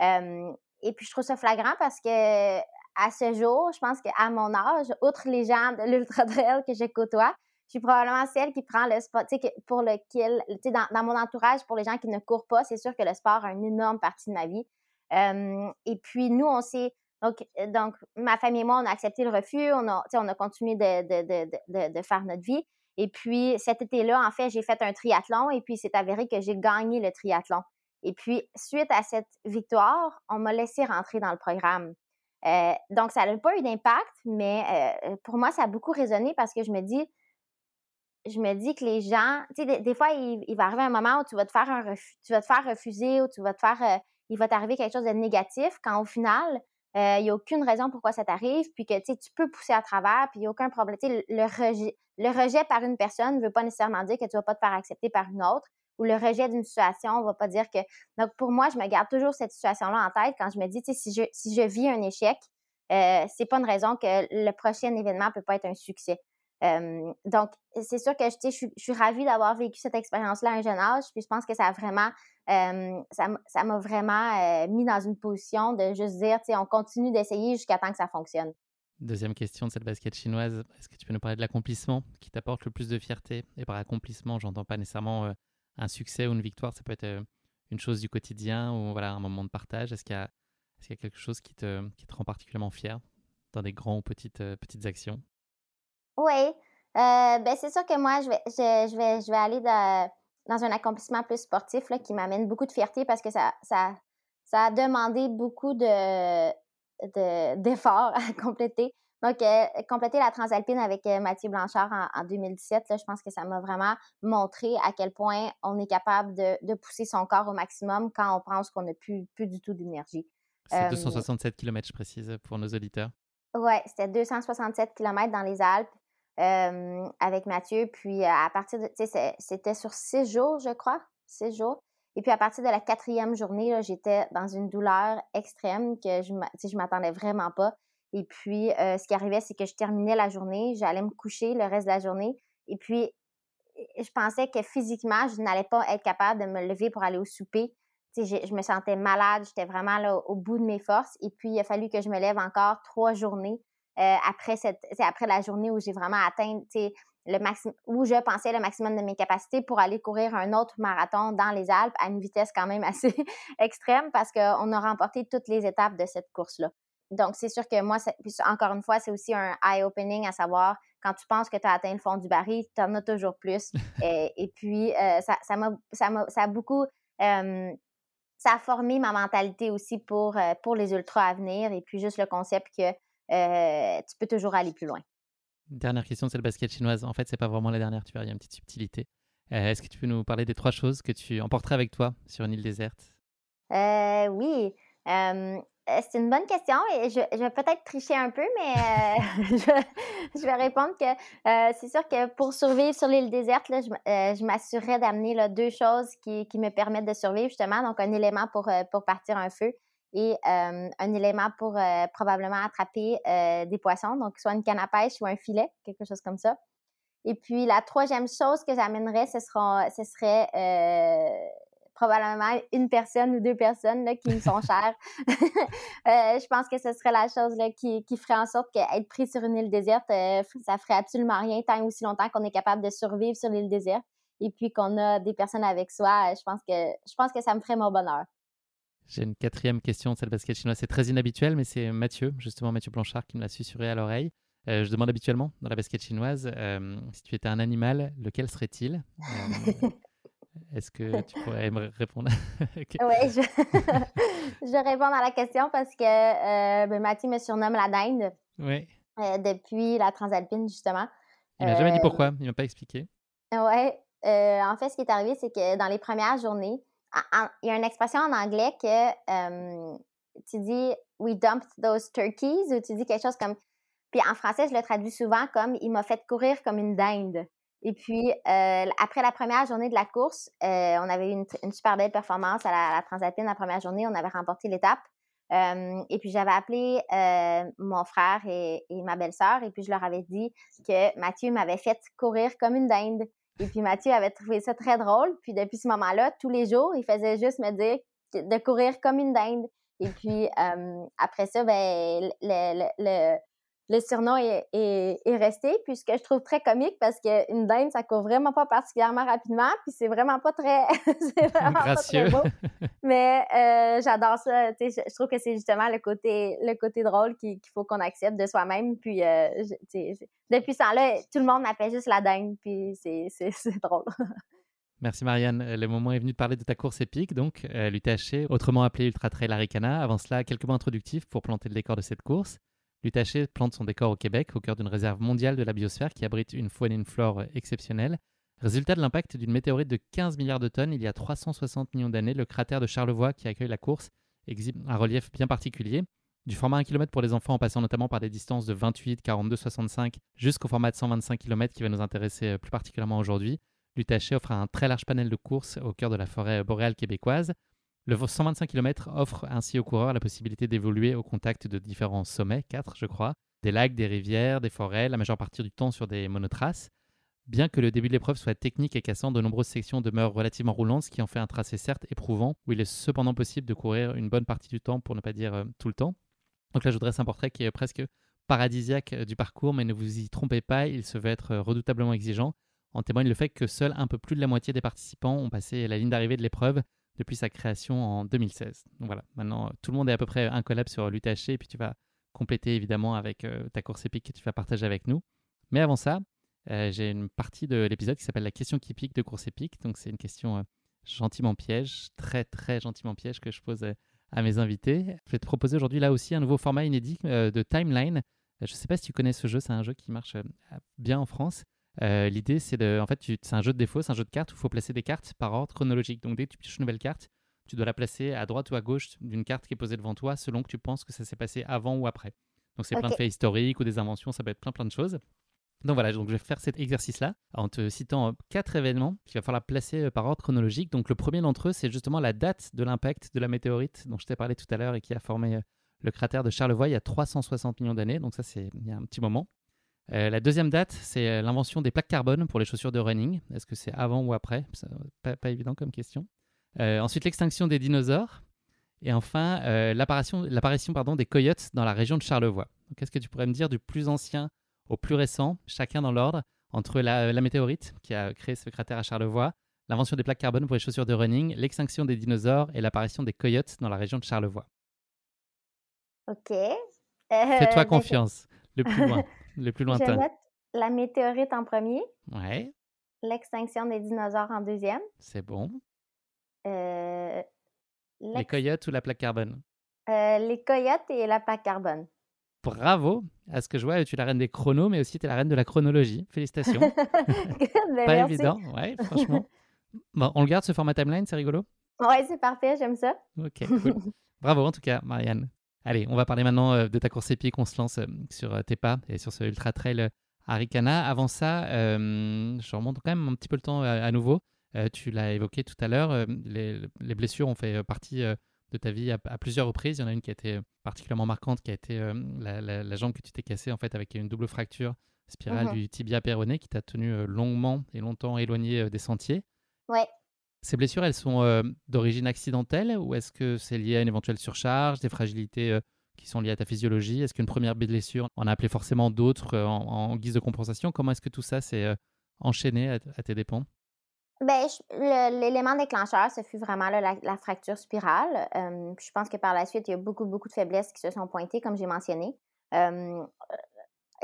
et puis, je trouve ça flagrant parce que à ce jour, je pense qu'à mon âge, outre les gens de l'ultra trail que je côtoie, je suis probablement celle qui prend le sport, tu sais, pour lequel, dans, mon entourage, pour les gens qui ne courent pas, c'est sûr que le sport a une énorme partie de ma vie. et puis, nous, on s'est, donc, donc, ma famille et moi, on a accepté le refus, on a, on a continué de, de, faire notre vie. Et puis, cet été-là, en fait, j'ai fait un triathlon et puis c'est avéré que j'ai gagné le triathlon. Et puis, suite à cette victoire, on m'a laissé rentrer dans le programme. Euh, donc, ça n'a pas eu d'impact, mais euh, pour moi, ça a beaucoup résonné parce que je me dis, je me dis que les gens, tu sais, des, fois, il, va arriver un moment où tu vas te faire refuser ou tu vas te faire, euh, il va t'arriver quelque chose de négatif quand au final, euh, il n'y a aucune raison pourquoi ça t'arrive, puis que tu peux pousser à travers, puis il n'y a aucun problème. Rejet, le rejet par une personne ne veut pas nécessairement dire que tu ne vas pas te faire accepter par une autre, ou le rejet d'une situation ne va pas dire que. Donc, pour moi, je me garde toujours cette situation-là en tête quand je me dis, tu si je, je vis un échec, euh, c'est pas une raison que le prochain événement peut pas être un succès donc, c'est sûr que je, je, suis ravie d'avoir vécu cette expérience-là à un jeune âge. Puis je pense que ça a vraiment, ça m'a vraiment mis dans une position de juste dire, tu sais, on continue d'essayer jusqu'à temps que ça fonctionne. Deuxième question de cette basket chinoise, est-ce que tu peux nous parler de l'accomplissement qui t'apporte le plus de fierté? Et par accomplissement, j'entends pas nécessairement un succès ou une victoire, ça peut être une chose du quotidien ou voilà un moment de partage. Est-ce qu'il y, a quelque chose qui te, rend particulièrement fier dans des grands ou petites, petites actions? Oui. Euh, ben c'est sûr que moi, je vais, je, vais, aller dans un accomplissement plus sportif qui m'amène beaucoup de fierté parce que ça, ça, a demandé beaucoup de, d'efforts à compléter. Donc, euh, compléter la Transalpine avec euh, Mathieu Blanchard en, 2017, là, je pense que ça m'a vraiment montré à quel point on est capable de, de pousser son corps au maximum quand on pense qu'on n'a plus, plus du tout d'énergie. C'est 267 km, je précise, pour nos auditeurs. Oui, c'était 267 km dans les Alpes avec Mathieu. Puis à partir de, tu sais, c'était sur six jours, je crois, six jours. Et puis à partir de la quatrième journée, j'étais dans une douleur extrême que je ne m'attendais vraiment pas. Et puis ce qui arrivait, c'est que je terminais la journée, j'allais me coucher le reste de la journée. Et puis je pensais que physiquement, je n'allais pas être capable de me lever pour aller au souper. Je me sentais malade, j'étais vraiment là, au bout de mes forces. Et puis, il a fallu que je me lève encore trois journées après cette, après la journée où j'ai vraiment atteint, le maximum, où je pensais le maximum de mes capacités pour aller courir un autre marathon dans les Alpes à une vitesse quand même assez extrême parce qu'on a remporté toutes les étapes de cette course-là. Donc, c'est sûr que moi, encore une fois, c'est aussi un eye-opening à savoir quand tu penses que tu as atteint le fond du baril, tu en as toujours plus. et, puis, ça, ça, ça, ça, a beaucoup. ça a formé ma mentalité aussi pour, pour les ultras à venir et puis juste le concept que tu peux toujours aller plus loin. Dernière question, c'est le basket chinoise. En fait, c'est pas vraiment la dernière, tu vois, il y a une petite subtilité. Est-ce que tu peux nous parler des trois choses que tu emporterais avec toi sur une île déserte? Oui. Euh, c'est une bonne question et je, vais peut-être tricher un peu, mais euh, je, vais répondre que euh, c'est sûr que pour survivre sur l'île déserte, là, je, m'assurerais d'amener deux choses qui, me permettent de survivre, justement. Donc, un élément pour, pour partir un feu et un élément pour probablement attraper des poissons, donc soit une canne à pêche ou un filet, quelque chose comme ça. Et puis, la troisième chose que j'amènerais, ce, sera, ce serait probablement une personne ou deux personnes là, qui me sont chères. Euh, je pense que ce serait la chose là, qui, qui ferait en sorte qu'être pris sur une île déserte, euh, ça ferait absolument rien tant aussi longtemps qu'on est capable de survivre sur l'île déserte et puis qu'on a des personnes avec soi. Je pense que, je pense que ça me ferait mon bonheur. J'ai une quatrième question, celle basket chinois. C'est très inhabituel, mais c'est Mathieu, justement Mathieu Blanchard, qui me l'a susurré à l'oreille. Euh, je demande habituellement dans la basket chinoise, si tu étais un animal, lequel serait-il? Est-ce que tu pourrais me répondre? Oui, je... je réponds à la question parce que euh, ben, Mathieu me surnomme la dinde. Oui. Euh, depuis la Transalpine, justement. Il m'a jamais dit euh, pourquoi, il m'a pas expliqué. Oui. en fait, ce qui est arrivé, c'est que dans les premières journées, il y a une expression en anglais que tu dis We dumped those turkeys ou tu dis quelque chose comme. Puis en français, je le traduis souvent comme Il m'a fait courir comme une dinde. Et puis, euh, après la première journée de la course, euh, on avait eu une, super belle performance à la, Transalpine la première journée. On avait remporté l'étape. Euh, et puis, j'avais appelé mon frère et, ma belle-sœur et puis je leur avais dit que Mathieu m'avait fait courir comme une dinde. Et puis, Mathieu avait trouvé ça très drôle. Puis, depuis ce moment-là, tous les jours, il faisait juste me dire de courir comme une dinde. Et puis, après ça, ben, le le surnom est, est, resté. Puis ce que je trouve très comique parce qu'une dinde, ça court vraiment pas particulièrement rapidement. Puis c'est vraiment pas très. vraiment Gracieux. Pas très beau. Mais euh, j'adore ça. Je, je trouve que c'est justement le côté, le côté drôle qu'il faut qu'on accepte de soi-même. Puis euh, depuis ce temps-là, tout le monde m'appelle juste la dinde. Puis c'est drôle. Merci Marianne. Le moment est venu de parler de ta course épique, donc euh, l'UTHC, autrement appelée Ultra Trail Aricana. Avant cela, quelques mots introductifs pour planter le décor de cette course. L'UTHC plante son décor au Québec, au cœur d'une réserve mondiale de la biosphère qui abrite une faune et une flore exceptionnelles. Résultat de l'impact d'une météorite de 15 milliards de tonnes il y a 360 millions d'années, le cratère de Charlevoix qui accueille la course exhibe un relief bien particulier. Du format 1 km pour les enfants en passant notamment par des distances de 28, 42, 65 jusqu'au format de 125 km qui va nous intéresser euh, plus particulièrement aujourd'hui. L'UTHC offre un très large panel de courses au cœur de la forêt boréale québécoise. Le 125 km offre ainsi aux coureurs la possibilité d'évoluer au contact de différents sommets, quatre je crois, des lacs, des rivières, des forêts, la majeure partie du temps sur des monotraces. Bien que le début de l'épreuve soit technique et cassant, de nombreuses sections demeurent relativement roulantes, ce qui en fait un tracé certes éprouvant, où il est cependant possible de courir une bonne partie du temps, pour ne pas dire euh, tout le temps. Donc là, je dresse un portrait qui est presque paradisiaque euh, du parcours, mais ne vous y trompez pas, il se veut être euh, redoutablement exigeant. En témoigne le fait que seul un peu plus de la moitié des participants ont passé la ligne d'arrivée de l'épreuve, depuis sa création en 2016. Donc voilà, maintenant tout le monde est à peu près incollable sur l'UTHC et puis tu vas compléter évidemment avec euh, ta course épique que tu vas partager avec nous. Mais avant ça, euh, j'ai une partie de l'épisode qui s'appelle la question qui pique de course épique. Donc c'est une question euh, gentiment piège, très très gentiment piège que je pose à mes invités. Je vais te proposer aujourd'hui là aussi un nouveau format inédit de timeline. Je ne sais pas si tu connais ce jeu, c'est un jeu qui marche bien en France. Euh, l'idée, c'est de, en fait, c'est un jeu de défauts, c'est un jeu de cartes où il faut placer des cartes par ordre chronologique. Donc, dès que tu pioches une nouvelle carte, tu dois la placer à droite ou à gauche d'une carte qui est posée devant toi, selon que tu penses que ça s'est passé avant ou après. Donc, c'est plein de faits historiques ou des inventions, ça peut être plein plein de choses. Donc voilà, donc je vais faire cet exercice-là en te citant quatre événements qu'il va falloir placer euh, par ordre chronologique. Donc le premier d'entre eux, c'est justement la date de l'impact de la météorite dont je t'ai parlé tout à l'heure et qui a formé euh, le cratère de Charlevoix il y a 360 millions d'années. Donc ça, c'est il y a un petit moment. Euh, la deuxième date, c'est euh, l'invention des plaques carbone pour les chaussures de running. Est-ce que c'est avant ou après? Pas, pas, évident comme question. Euh, ensuite, l'extinction des dinosaures. Et enfin, l'apparition des coyotes dans la région de Charlevoix. Qu'est-ce que tu pourrais me dire du plus ancien au plus récent, chacun dans l'ordre, entre la, la, météorite qui a créé ce cratère à Charlevoix, l'invention des plaques carbone pour les chaussures de running, l'extinction des dinosaures et l'apparition des coyotes dans la région de Charlevoix? Ok. Fais-toi confiance. Le plus loin, le plus lointain. Je la météorite en premier. Ouais. L'extinction des dinosaures en deuxième. C'est bon. Euh, les coyotes ou la plaque carbone? Euh, les coyotes et la plaque carbone. Bravo. À ce que je vois, tu es la reine des chronos, mais aussi tu es la reine de la chronologie. Félicitations. Ben, Pas évident, ouais, franchement. bon, on le garde ce format timeline, c'est rigolo? Ouais, c'est parfait, j'aime ça. Ok, cool. Bravo en tout cas, Marianne. Allez, on va parler maintenant euh, de ta course épique. On se lance sur tes pas et sur ce ultra trail Arikana. Avant ça, je remonte quand même un petit peu le temps à nouveau. Euh, tu l'as évoqué tout à l'heure, euh, les, blessures ont fait euh, partie de ta vie à, plusieurs reprises. Il y en a une qui a été particulièrement marquante, qui a été la, jambe que tu t'es cassée en fait avec une double fracture spirale mmh du tibia péroné qui t'a tenu longuement et longtemps éloigné des sentiers. Ouais. Ces blessures, elles sont d'origine accidentelle ou est-ce que c'est lié à une éventuelle surcharge, des fragilités qui sont liées à ta physiologie? Est-ce qu'une première blessure en a appelé forcément d'autres en, guise de compensation? Comment est-ce que tout ça s'est enchaîné à, tes dépens? Ben, l'élément déclencheur, ce fut vraiment la, fracture spirale. je pense que par la suite, il y a beaucoup, beaucoup de faiblesses qui se sont pointées, comme j'ai mentionné. Euh,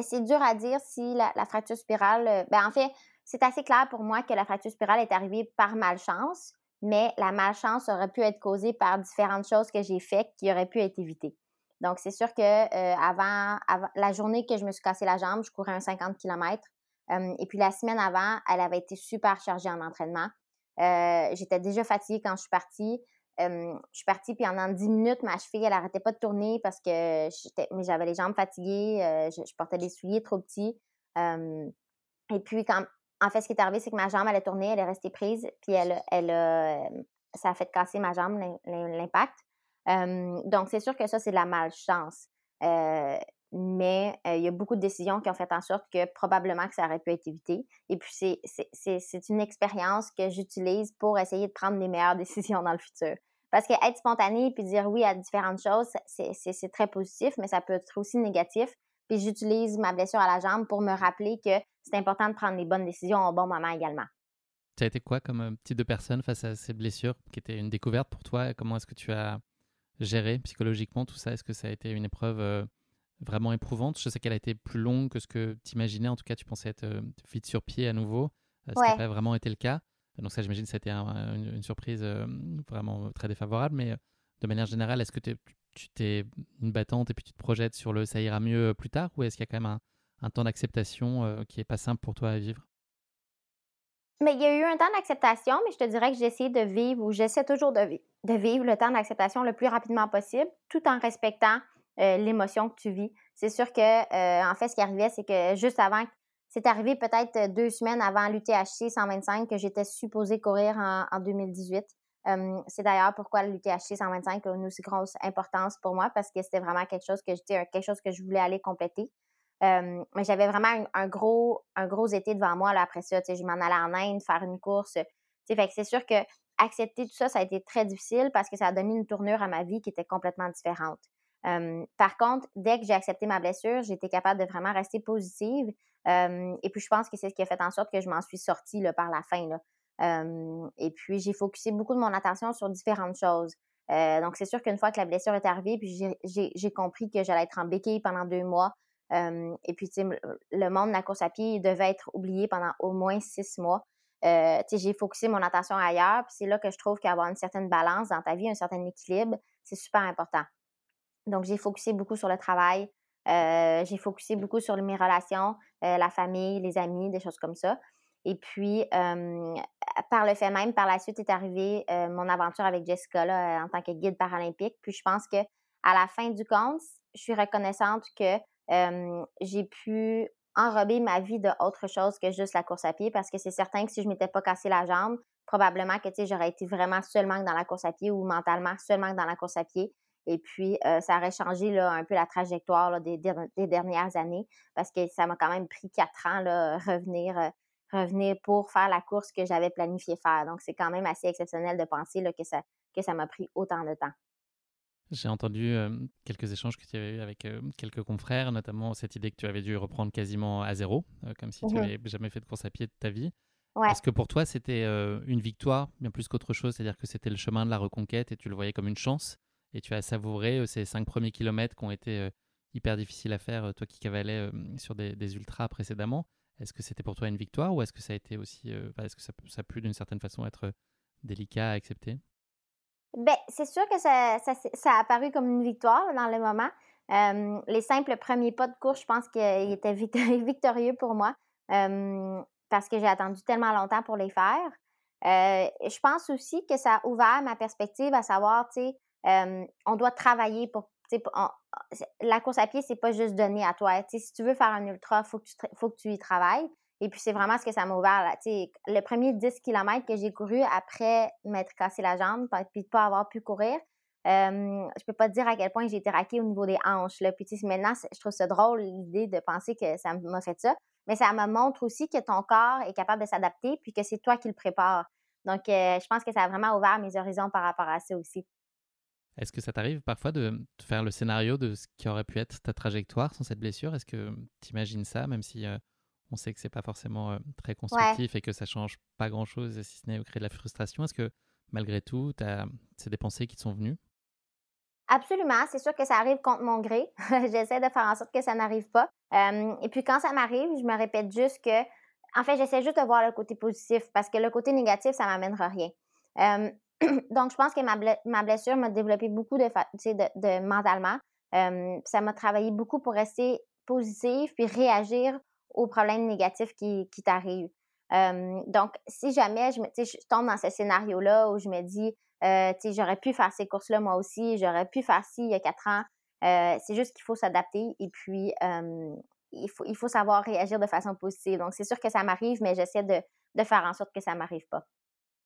c'est dur à dire si la, fracture spirale. Euh, ben, en fait, c'est assez clair pour moi que la fracture spirale est arrivée par malchance, mais la malchance aurait pu être causée par différentes choses que j'ai faites qui auraient pu être évitées. Donc, c'est sûr que euh, avant, la journée que je me suis cassé la jambe, je courais un 50 km et puis la semaine avant, elle avait été super chargée en entraînement. Euh, j'étais déjà fatiguée quand je suis partie. je suis partie, puis en 10 minutes, ma cheville, elle n'arrêtait pas de tourner parce que j'avais les jambes fatiguées, euh, je, portais des souliers trop petits. et puis, quand, en fait, ce qui est arrivé, c'est que ma jambe, elle a tourné, elle est restée prise, puis elle, elle, ça a fait casser ma jambe, l'impact. donc, c'est sûr que ça, c'est de la malchance. Euh, mais il y a beaucoup de décisions qui ont fait en sorte que probablement que ça aurait pu être évité. Et puis, c'est une expérience que j'utilise pour essayer de prendre les meilleures décisions dans le futur. Parce que être spontané puis dire oui à différentes choses, c'est très positif, mais ça peut être aussi négatif. Puis j'utilise ma blessure à la jambe pour me rappeler que c'est important de prendre les bonnes décisions au bon moment également. Ça a été quoi comme type de personne face à ces blessures qui étaient une découverte pour toi? Comment est-ce que tu as géré psychologiquement tout ça? Est-ce que ça a été une épreuve vraiment éprouvante? Je sais qu'elle a été plus longue que ce que tu imaginais. En tout cas, tu pensais être euh, vite sur pied à nouveau, euh, ce qui n'a pas vraiment été le cas. Donc ça, j'imagine, ça a été une, surprise euh, vraiment très défavorable. Mais de manière générale, est-ce que tu t'es une battante et puis tu te projettes sur le ça ira mieux plus tard ou est-ce qu'il y a quand même un, temps d'acceptation qui est pas simple pour toi à vivre? Mais il y a eu un temps d'acceptation, mais je te dirais que j'ai essayé de vivre ou j'essaie toujours de, vivre le temps d'acceptation le plus rapidement possible, tout en respectant euh, l'émotion que tu vis. C'est sûr que, euh, en fait, ce qui arrivait, c'est que juste avant, c'est arrivé peut-être euh, deux semaines avant l'UTHC 125 que j'étais supposée courir en, 2018. C'est d'ailleurs pourquoi l'UTHC 125 a une aussi grosse importance pour moi parce que c'était vraiment quelque chose que j'étais quelque chose que je voulais aller compléter. mais j'avais vraiment un, gros un gros été devant moi là, après ça. Je m'en allais en Inde faire une course. Que c'est sûr que accepter tout ça, ça a été très difficile parce que ça a donné une tournure à ma vie qui était complètement différente par contre, dès que j'ai accepté ma blessure, j'étais capable de vraiment rester positive. et puis, je pense que c'est ce qui a fait en sorte que je m'en suis sortie là, par la fin. Là. Et puis, j'ai focusé beaucoup de mon attention sur différentes choses. Donc, c'est sûr qu'une fois que la blessure est arrivée, puis j'ai compris que j'allais être en béquille pendant deux mois. et puis, le monde de la course à pied devait être oublié pendant au moins six mois. Euh, j'ai focusé mon attention ailleurs. Puis c'est là que je trouve qu'avoir une certaine balance dans ta vie, un certain équilibre, c'est super important. Donc, j'ai focusé beaucoup sur le travail. J'ai focusé beaucoup sur mes relations, la famille, les amis, des choses comme ça. Et puis, par le fait même, par la suite est arrivée euh, mon aventure avec Jessica là, en tant que guide paralympique. Puis, je pense que à la fin du compte, je suis reconnaissante que j'ai pu enrober ma vie de autre chose que juste la course à pied parce que c'est certain que si je m'étais pas cassé la jambe, probablement que j'aurais été vraiment seulement dans la course à pied ou mentalement seulement dans la course à pied. Et puis, euh, ça aurait changé là, un peu la trajectoire des, dernières années parce que ça m'a quand même pris quatre ans là, revenir, euh, revenir pour faire la course que j'avais planifié faire. Donc, c'est quand même assez exceptionnel de penser là, que ça que ça m'a pris autant de temps. J'ai entendu quelques échanges que tu avais eu avec quelques confrères, notamment cette idée que tu avais dû reprendre quasiment à zéro, comme si tu n'avais mmh jamais fait de course à pied de ta vie. Est-ce que pour toi, c'était une victoire bien plus qu'autre chose? C'est-à-dire que c'était le chemin de la reconquête et tu le voyais comme une chance et tu as savouré ces cinq premiers kilomètres qui ont été hyper difficile à faire, toi qui cavalais sur des, ultras précédemment. Est-ce que c'était pour toi une victoire ou est-ce que ça a été aussi, est-ce que ça, ça a pu d'une certaine façon être délicat à accepter? Ben, c'est sûr que ça, ça, a apparu comme une victoire dans le moment. les simples premiers pas de course, je pense qu'ils étaient victorieux pour moi parce que j'ai attendu tellement longtemps pour les faire. je pense aussi que ça a ouvert ma perspective à savoir, tu sais, on doit travailler pour. La course à pied, c'est pas juste donné à toi. si tu veux faire un ultra, il faut, faut, que tu y travailles. Et puis, c'est vraiment ce que ça m'a ouvert. Le premier 10 km que j'ai couru après m'être cassé la jambe puis de pas avoir pu courir, euh, je peux pas te dire à quel point j'ai été raquée au niveau des hanches. Là. Puis, maintenant, je trouve ça drôle l'idée de penser que ça m'a fait ça. Mais ça me montre aussi que ton corps est capable de s'adapter puis que c'est toi qui le prépares. Donc, euh, je pense que ça a vraiment ouvert mes horizons par rapport à ça aussi. Est-ce que ça t'arrive parfois de faire le scénario de ce qui aurait pu être ta trajectoire sans cette blessure? Est-ce que tu imagines ça, même si euh, on sait que c'est pas forcément très constructif et que ça change pas grand chose si ce n'est créer de la frustration. Est-ce que malgré tout, c'est des pensées qui te sont venues? Absolument. C'est sûr que ça arrive contre mon gré. j'essaie de faire en sorte que ça n'arrive pas. et puis quand ça m'arrive, je me répète juste que, en fait, j'essaie juste de voir le côté positif parce que le côté négatif, ça m'amènera rien. donc, je pense que ma, blessure m'a développé beaucoup de, mentalement. ça m'a travaillé beaucoup pour rester positif puis réagir aux problèmes négatifs qui, t'arrivent. donc, si jamais je, tombe dans ce scénario-là où je me dis, euh, j'aurais pu faire ces courses-là moi aussi, j'aurais pu faire ci il y a quatre ans, euh, c'est juste qu'il faut s'adapter et puis il, faut, savoir réagir de façon positive. Donc, c'est sûr que ça m'arrive, mais j'essaie de, de, faire en sorte que ça m'arrive pas.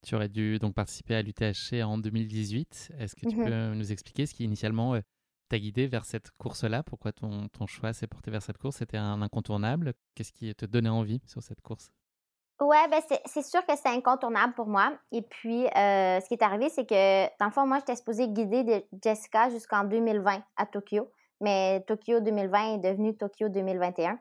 Tu aurais dû donc participer à l'UTHC en 2018. Est-ce que tu mmh peux nous expliquer ce qui initialement t'a guidé vers cette course-là? Pourquoi ton, ton choix s'est porté vers cette course? C'était un incontournable? Qu'est-ce qui te donnait envie sur cette course? Ouais, ben c'est sûr que c'est incontournable pour moi. Et puis, euh, ce qui est arrivé, c'est que, dans le fond, moi, j'étais supposée guider Jessica jusqu'en 2020 à Tokyo. Mais Tokyo 2020 est devenu Tokyo 2021.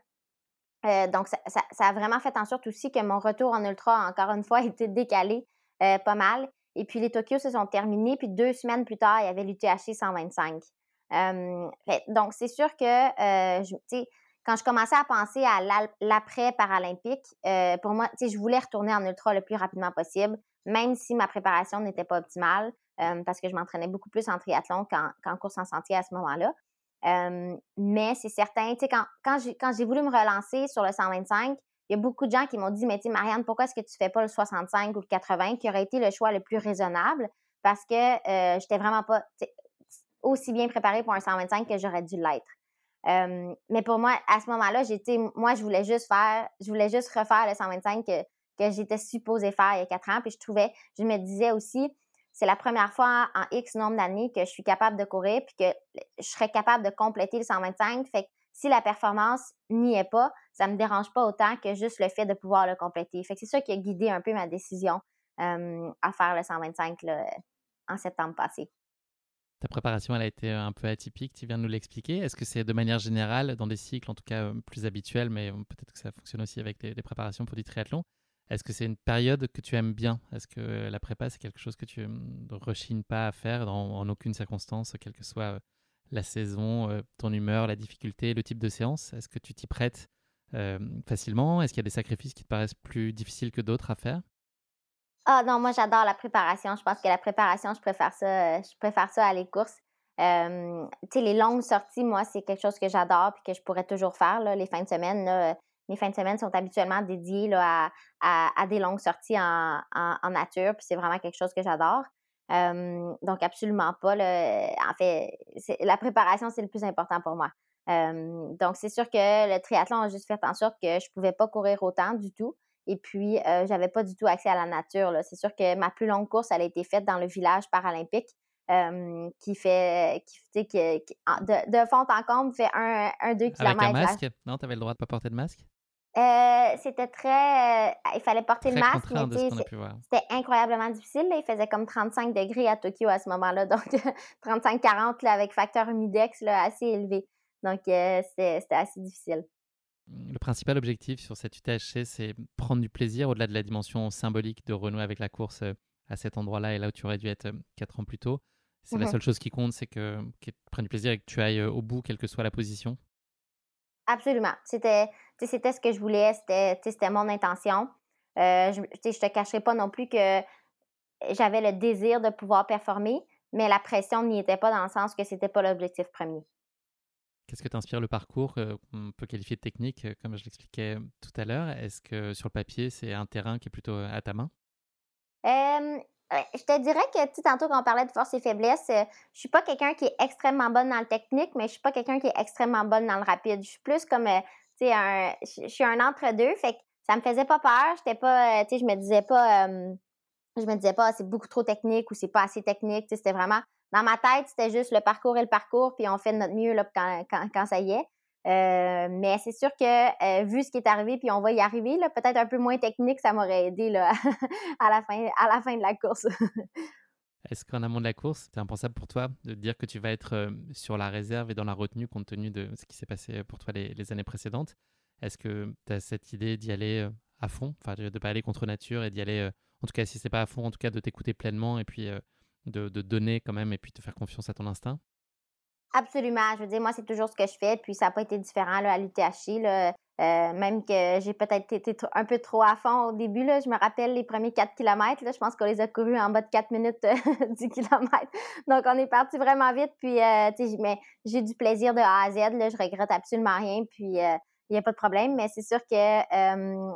Euh, donc, ça, ça, a vraiment fait en sorte aussi que mon retour en ultra, encore une fois, a été décalé euh, pas mal. Et puis, les Tokyo se sont terminés. Puis, deux semaines plus tard, il y avait l'UTHC 125 donc, c'est sûr que, je, quand je commençais à penser à l'après-paralympique, pour moi, je voulais retourner en ultra le plus rapidement possible, même si ma préparation n'était pas optimale, parce que je m'entraînais beaucoup plus en triathlon qu'en course en sentier à ce moment-là. mais c'est certain, quand, quand j'ai voulu me relancer sur le 125, il y a beaucoup de gens qui m'ont dit, mais tu Marianne, pourquoi est-ce que tu fais pas le 65 ou le 80, qui aurait été le choix le plus raisonnable? Parce que je j'étais vraiment pas, aussi bien préparée pour un 125 que j'aurais dû l'être. mais pour moi, à ce moment-là, j'étais, moi, je voulais juste faire, je voulais juste refaire le 125 que, que j'étais supposée faire il y a quatre ans. Puis je trouvais, je me disais aussi, c'est la première fois en X nombre d'années que je suis capable de courir puis que je serais capable de compléter le 125. Fait que si la performance n'y est pas, ça me dérange pas autant que juste le fait de pouvoir le compléter. C'est ça qui a guidé un peu ma décision à faire le 125 en septembre passé. Ta préparation, elle a été un peu atypique, tu viens de nous l'expliquer. Est-ce que c'est de manière générale, dans des cycles en tout cas plus habituels, mais peut-être que ça fonctionne aussi avec des préparations pour du triathlon, est-ce que c'est une période que tu aimes bien? Est-ce que la prépa, c'est quelque chose que tu ne rechignes pas à faire en aucune circonstance, quelle que soit la saison, ton humeur, la difficulté, le type de séance Est-ce que tu t'y prêtes facilement? Est-ce qu'il y a des sacrifices qui te paraissent plus difficiles que d'autres à faire? Ah non, moi j'adore la préparation. Je pense que la préparation, je préfère ça, je préfère à les courses. tu sais, les longues sorties, moi, c'est quelque chose que j'adore et que je pourrais toujours faire. Les fins de semaine, mes fins de semaine sont habituellement dédiées à, des longues sorties en, en, nature, puis c'est vraiment quelque chose que j'adore. Donc, absolument pas. Là. En fait, la préparation, c'est le plus important pour moi. donc, c'est sûr que le triathlon a juste fait en sorte que je pouvais pas courir autant du tout. Et puis, euh, j'avais pas du tout accès à la nature. C'est sûr que ma plus longue course, elle a été faite dans le village paralympique. qui fait qui, qui, de, de, fond en comble fait un, un 2 km. Avec un masque? Non, tu avais le droit de pas porter de masque? Euh, c'était très. Euh, il fallait porter le masque. C'était incroyablement difficile. Il faisait comme 35 degrés à Tokyo à ce moment-là. Donc, 35-40 avec facteur humidex là, assez élevé. Donc, c'était assez difficile. Le principal objectif sur cette UTHC, c'est prendre du plaisir au-delà de la dimension symbolique de renouer avec la course euh, à cet endroit-là et là où tu aurais dû être euh, quatre ans plus tôt. c'est la Mhm. seule chose qui compte, c'est que qu'ils prennent du plaisir et que tu ailles au bout, quelle que soit la position. Absolument. C'était, ce que je voulais, c'était, mon intention. Euh, je, je te cacherai pas non plus que j'avais le désir de pouvoir performer, mais la pression n'y était pas dans le sens que c'était pas l'objectif premier. Qu'est-ce que t'inspire le parcours euh, qu'on peut qualifier de technique, euh, comme je l'expliquais tout à l'heure? Est-ce que sur le papier, c'est un terrain qui est plutôt à ta main? Euh, je te dirais que, tu tantôt quand on parlait de force et faiblesse, euh, je suis pas quelqu'un qui est extrêmement bonne dans le technique, mais je suis pas quelqu'un qui est extrêmement bonne dans le rapide. Je suis plus comme, euh, tu sais, un, je suis un entre-deux, fait que ça me faisait pas peur. J'étais pas, euh, tu sais, je me disais pas, je me disais pas, Ah, c'est beaucoup trop technique ou c'est pas assez technique. Tu c'était vraiment, dans ma tête, c'était juste le parcours et le parcours, puis on fait de notre mieux là, quand ça y est. Euh, mais c'est sûr que euh, vu ce qui est arrivé, puis on va y arriver, là, peut-être un peu moins technique, ça m'aurait aidé là, à, la fin, à la fin de la course. Est-ce qu'en amont de la course, c'est impensable pour toi de dire que tu vas être euh, sur la réserve et dans la retenue compte tenu de ce qui s'est passé pour toi les, années précédentes? Est-ce que tu as cette idée d'y aller à fond, enfin de ne pas aller contre nature et d'y aller, en tout cas si c'est pas à fond, en tout cas de t'écouter pleinement et puis de, de donner quand même et puis de faire confiance à ton instinct? Absolument. Je veux dire, moi, c'est toujours ce que je fais, puis ça n'a pas été différent là, à l'UTHC. Là. Euh, même que j'ai peut-être été un peu trop à fond au début. Là. Je me rappelle les premiers 4 km. Là, je pense qu'on les a courus en bas de 4 minutes euh, 10 km. Donc, on est parti vraiment vite. Puis, euh, mais j'ai du plaisir de A à Z. Là. Je regrette absolument rien. Puis, euh, il n'y a pas de problème. Mais c'est sûr que, euh,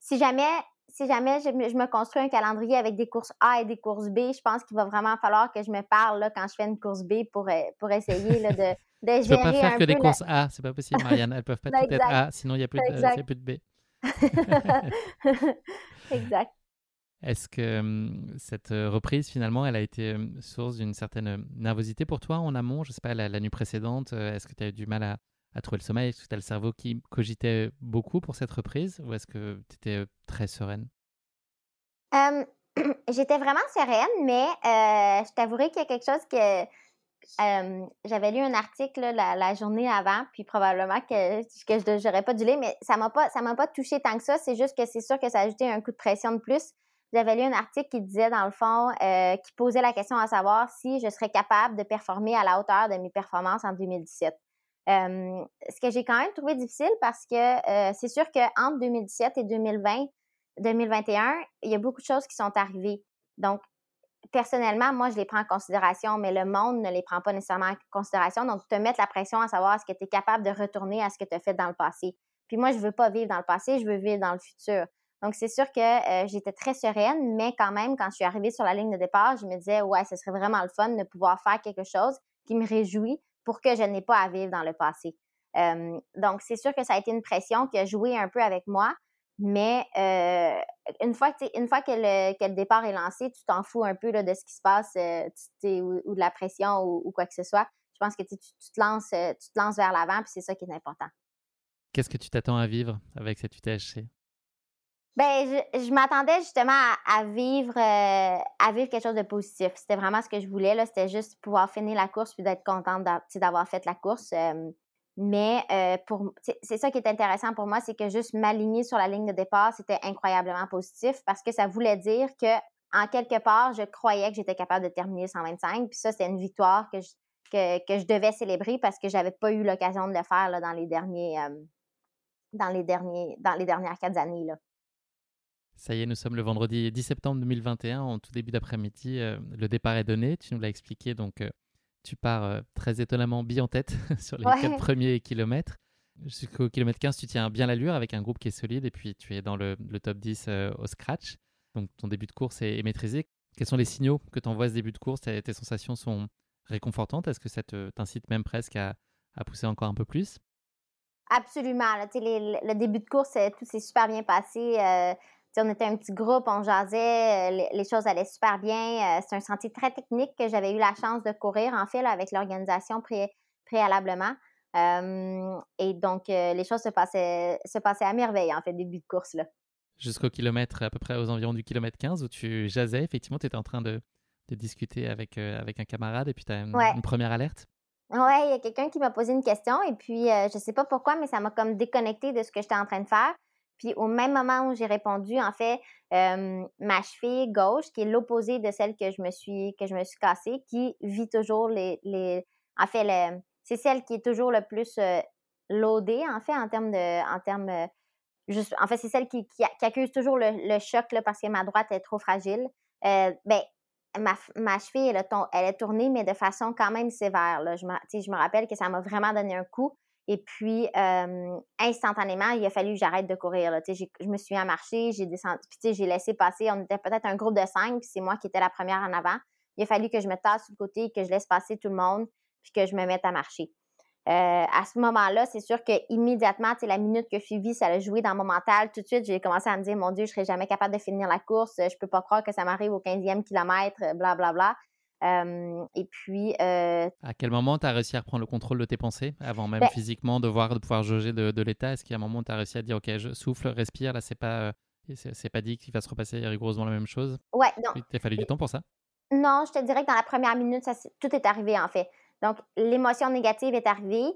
si jamais, si jamais je, me- je me construis un calendrier avec des courses A et des courses B, je pense qu'il va vraiment falloir que je me parle là, quand je fais une course B pour, euh, pour essayer là, de, de Tu peux pas gérer faire que des courses A, c'est pas possible, Marianne. Elles peuvent pas toutes être. A, sinon il n'y a, plus de- Exact. il y a plus de B. exact. Est-ce que hum, cette euh, reprise, finalement, elle a été hum, source d'une certaine euh, nervosité pour toi en amont? Je sais pas, la, la nuit précédente, euh, est-ce que tu as eu du mal à, à trouver le sommeil Est-ce que tu as le cerveau qui cogitait beaucoup pour cette reprise Ou est-ce que tu étais euh, très sereine? J'étais vraiment sereine, mais euh, je t'avouerai qu'il y a quelque chose que j'avais lu un article la, journée avant, puis probablement que, je n'aurais pas dû lire, mais ça m'a pas m'a pas touché tant que ça. C'est juste que c'est sûr que ça a ajouté un coup de pression de plus. J'avais lu un article qui disait, dans le fond, euh, qui posait la question à savoir si je serais capable de performer à la hauteur de mes performances en 2017. Ce que j'ai quand même trouvé difficile parce que c'est sûr qu'entre 2017 et 2020, 2021, il y a beaucoup de choses qui sont arrivées. Donc, personnellement, moi, je les prends en considération, mais le monde ne les prend pas nécessairement en considération. Donc, te mettre la pression à savoir est-ce que tu es capable de retourner à ce que tu as fait dans le passé. Puis moi, je veux pas vivre dans le passé, je veux vivre dans le futur. Donc, c'est sûr que j'étais très sereine, mais quand même, quand je suis arrivée sur la ligne de départ, je me disais, ouais, ce serait vraiment le fun de pouvoir faire quelque chose qui me réjouit pour que je n'ai pas à vivre dans le passé. Euh, donc, c'est sûr que ça a été une pression qui a joué un peu avec moi, mais euh, une fois, une que, le, départ est lancé, tu t'en fous un peu de ce qui se passe euh, ou, de la pression ou, quoi que ce soit. Je pense que tu, te lances, tu te lances vers l'avant, puis c'est ça qui est important. Qu'est-ce que tu t'attends à vivre avec cette UTHC Ben, je, je m'attendais justement à, vivre euh, à vivre quelque chose de positif. C'était vraiment ce que je voulais. Là. C'était juste pouvoir finir la course puis d'être contente d'avoir fait la course. Euh, mais euh, pour c'est ça qui est intéressant pour moi, c'est que juste m'aligner sur la ligne de départ, c'était incroyablement positif parce que ça voulait dire que en quelque part, je croyais que j'étais capable de terminer 125. Puis ça, c'était une victoire que je, que, que je devais célébrer parce que j'avais pas eu l'occasion de le faire là, dans les derniers dans les derniers dans les dernières quatre années. Là. Ça y est, nous sommes le vendredi 10 septembre 2021, en tout début d'après-midi. euh, le départ est donné, tu nous l'as expliqué, donc euh, tu pars euh, très étonnamment bien en tête sur les Ouais. quatre premiers kilomètres. Jusqu'au kilomètre 15, tu tiens bien l'allure avec un groupe qui est solide et puis tu es dans le, le top 10 euh, au scratch. Donc ton début de course est, est maîtrisé. Quels sont les signaux que tu envoies ce début de course? Tes, tes sensations sont réconfortantes? Est-ce que ça te- t'incite même presque à, à pousser encore un peu plus? Absolument. Là, les- le début de course, tout s'est super bien passé. Euh, on était un petit groupe, on jasait, euh, les, les choses allaient super bien. Euh, c'est un sentier très technique que j'avais eu la chance de courir, en fait, là, avec l'organisation pré- préalablement. Euh, et donc, euh, les choses se passaient, se passaient à merveille, en fait, début de course. Là. Jusqu'au kilomètre, à peu près aux environs du kilomètre 15, où tu jasais, effectivement, tu étais en train de, de discuter avec, euh, avec un camarade et puis tu as une, Ouais. une première alerte. Ouais, il y a quelqu'un qui m'a posé une question et puis je sais pas pourquoi, mais ça m'a comme déconnecté de ce que j'étais en train de faire. Puis au même moment où j'ai répondu, en fait, ma cheville gauche, qui est l'opposé de celle que je me suis que je me suis cassée, qui vit toujours les, les en fait, c'est celle qui est toujours le plus loadée, en fait, en termes de en termes en fait, c'est celle qui, qui, accuse toujours le, choc là, parce que ma droite est trop fragile. ben, ma, ma cheville, elle, est tournée, mais de façon quand même sévère. Là. Je me rappelle que ça m'a vraiment donné un coup. Et puis, instantanément, il a fallu que j'arrête de courir. Là. Je me suis mis à marcher, j'ai descendu, puis j'ai laissé passer. On était peut-être un groupe de cinq, puis c'est moi qui étais la première en avant. Il a fallu que je me tasse sur le côté, que je laisse passer tout le monde, puis que je me mette à marcher. À ce moment-là, c'est sûr que immédiatement, la minute que suivi, ça a joué dans mon mental. Tout de suite, j'ai commencé à me dire, mon Dieu, je serai jamais capable de finir la course. Je peux pas croire que ça m'arrive au 15e kilomètre, bla bla bla. Euh, et puis. Euh, à quel moment tu as réussi à reprendre le contrôle de tes pensées, avant même ben physiquement de voir, de pouvoir jauger de, l'état? Est-ce qu'il y a un moment où tu as réussi à dire, OK, je souffle, respire, là, c'est pas, c'est pas dit qu'il va se repasser rigoureusement la même chose Ouais, non. Il t'a fallu du temps pour ça? Non, je te dirais que dans la première minute, ça, tout est arrivé, en fait. Donc, l'émotion négative est arrivée.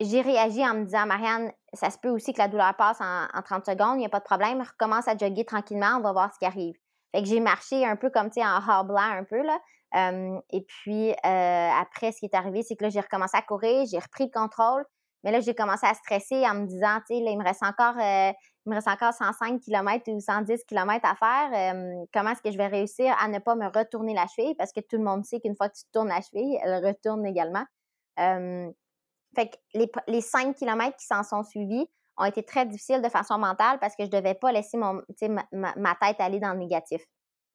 J'ai réagi en me disant, Marianne, ça se peut aussi que la douleur passe en, 30 secondes, il n'y a pas de problème, recommence à jogger tranquillement, on va voir ce qui arrive. Fait que j'ai marché un peu comme, tu sais, en hors un peu, là. Et puis, après, ce qui est arrivé, c'est que là, j'ai recommencé à courir, j'ai repris le contrôle. Mais là, j'ai commencé à stresser en me disant, tu sais, il me reste encore, il me reste encore 105 km ou 110 km à faire. comment est-ce que je vais réussir à ne pas me retourner la cheville? Parce que tout le monde sait qu'une fois que tu tournes la cheville, elle retourne également. fait que les, les 5 km qui s'en sont suivis ont été très difficiles de façon mentale parce que je devais pas laisser mon, ma, ma, tête aller dans le négatif.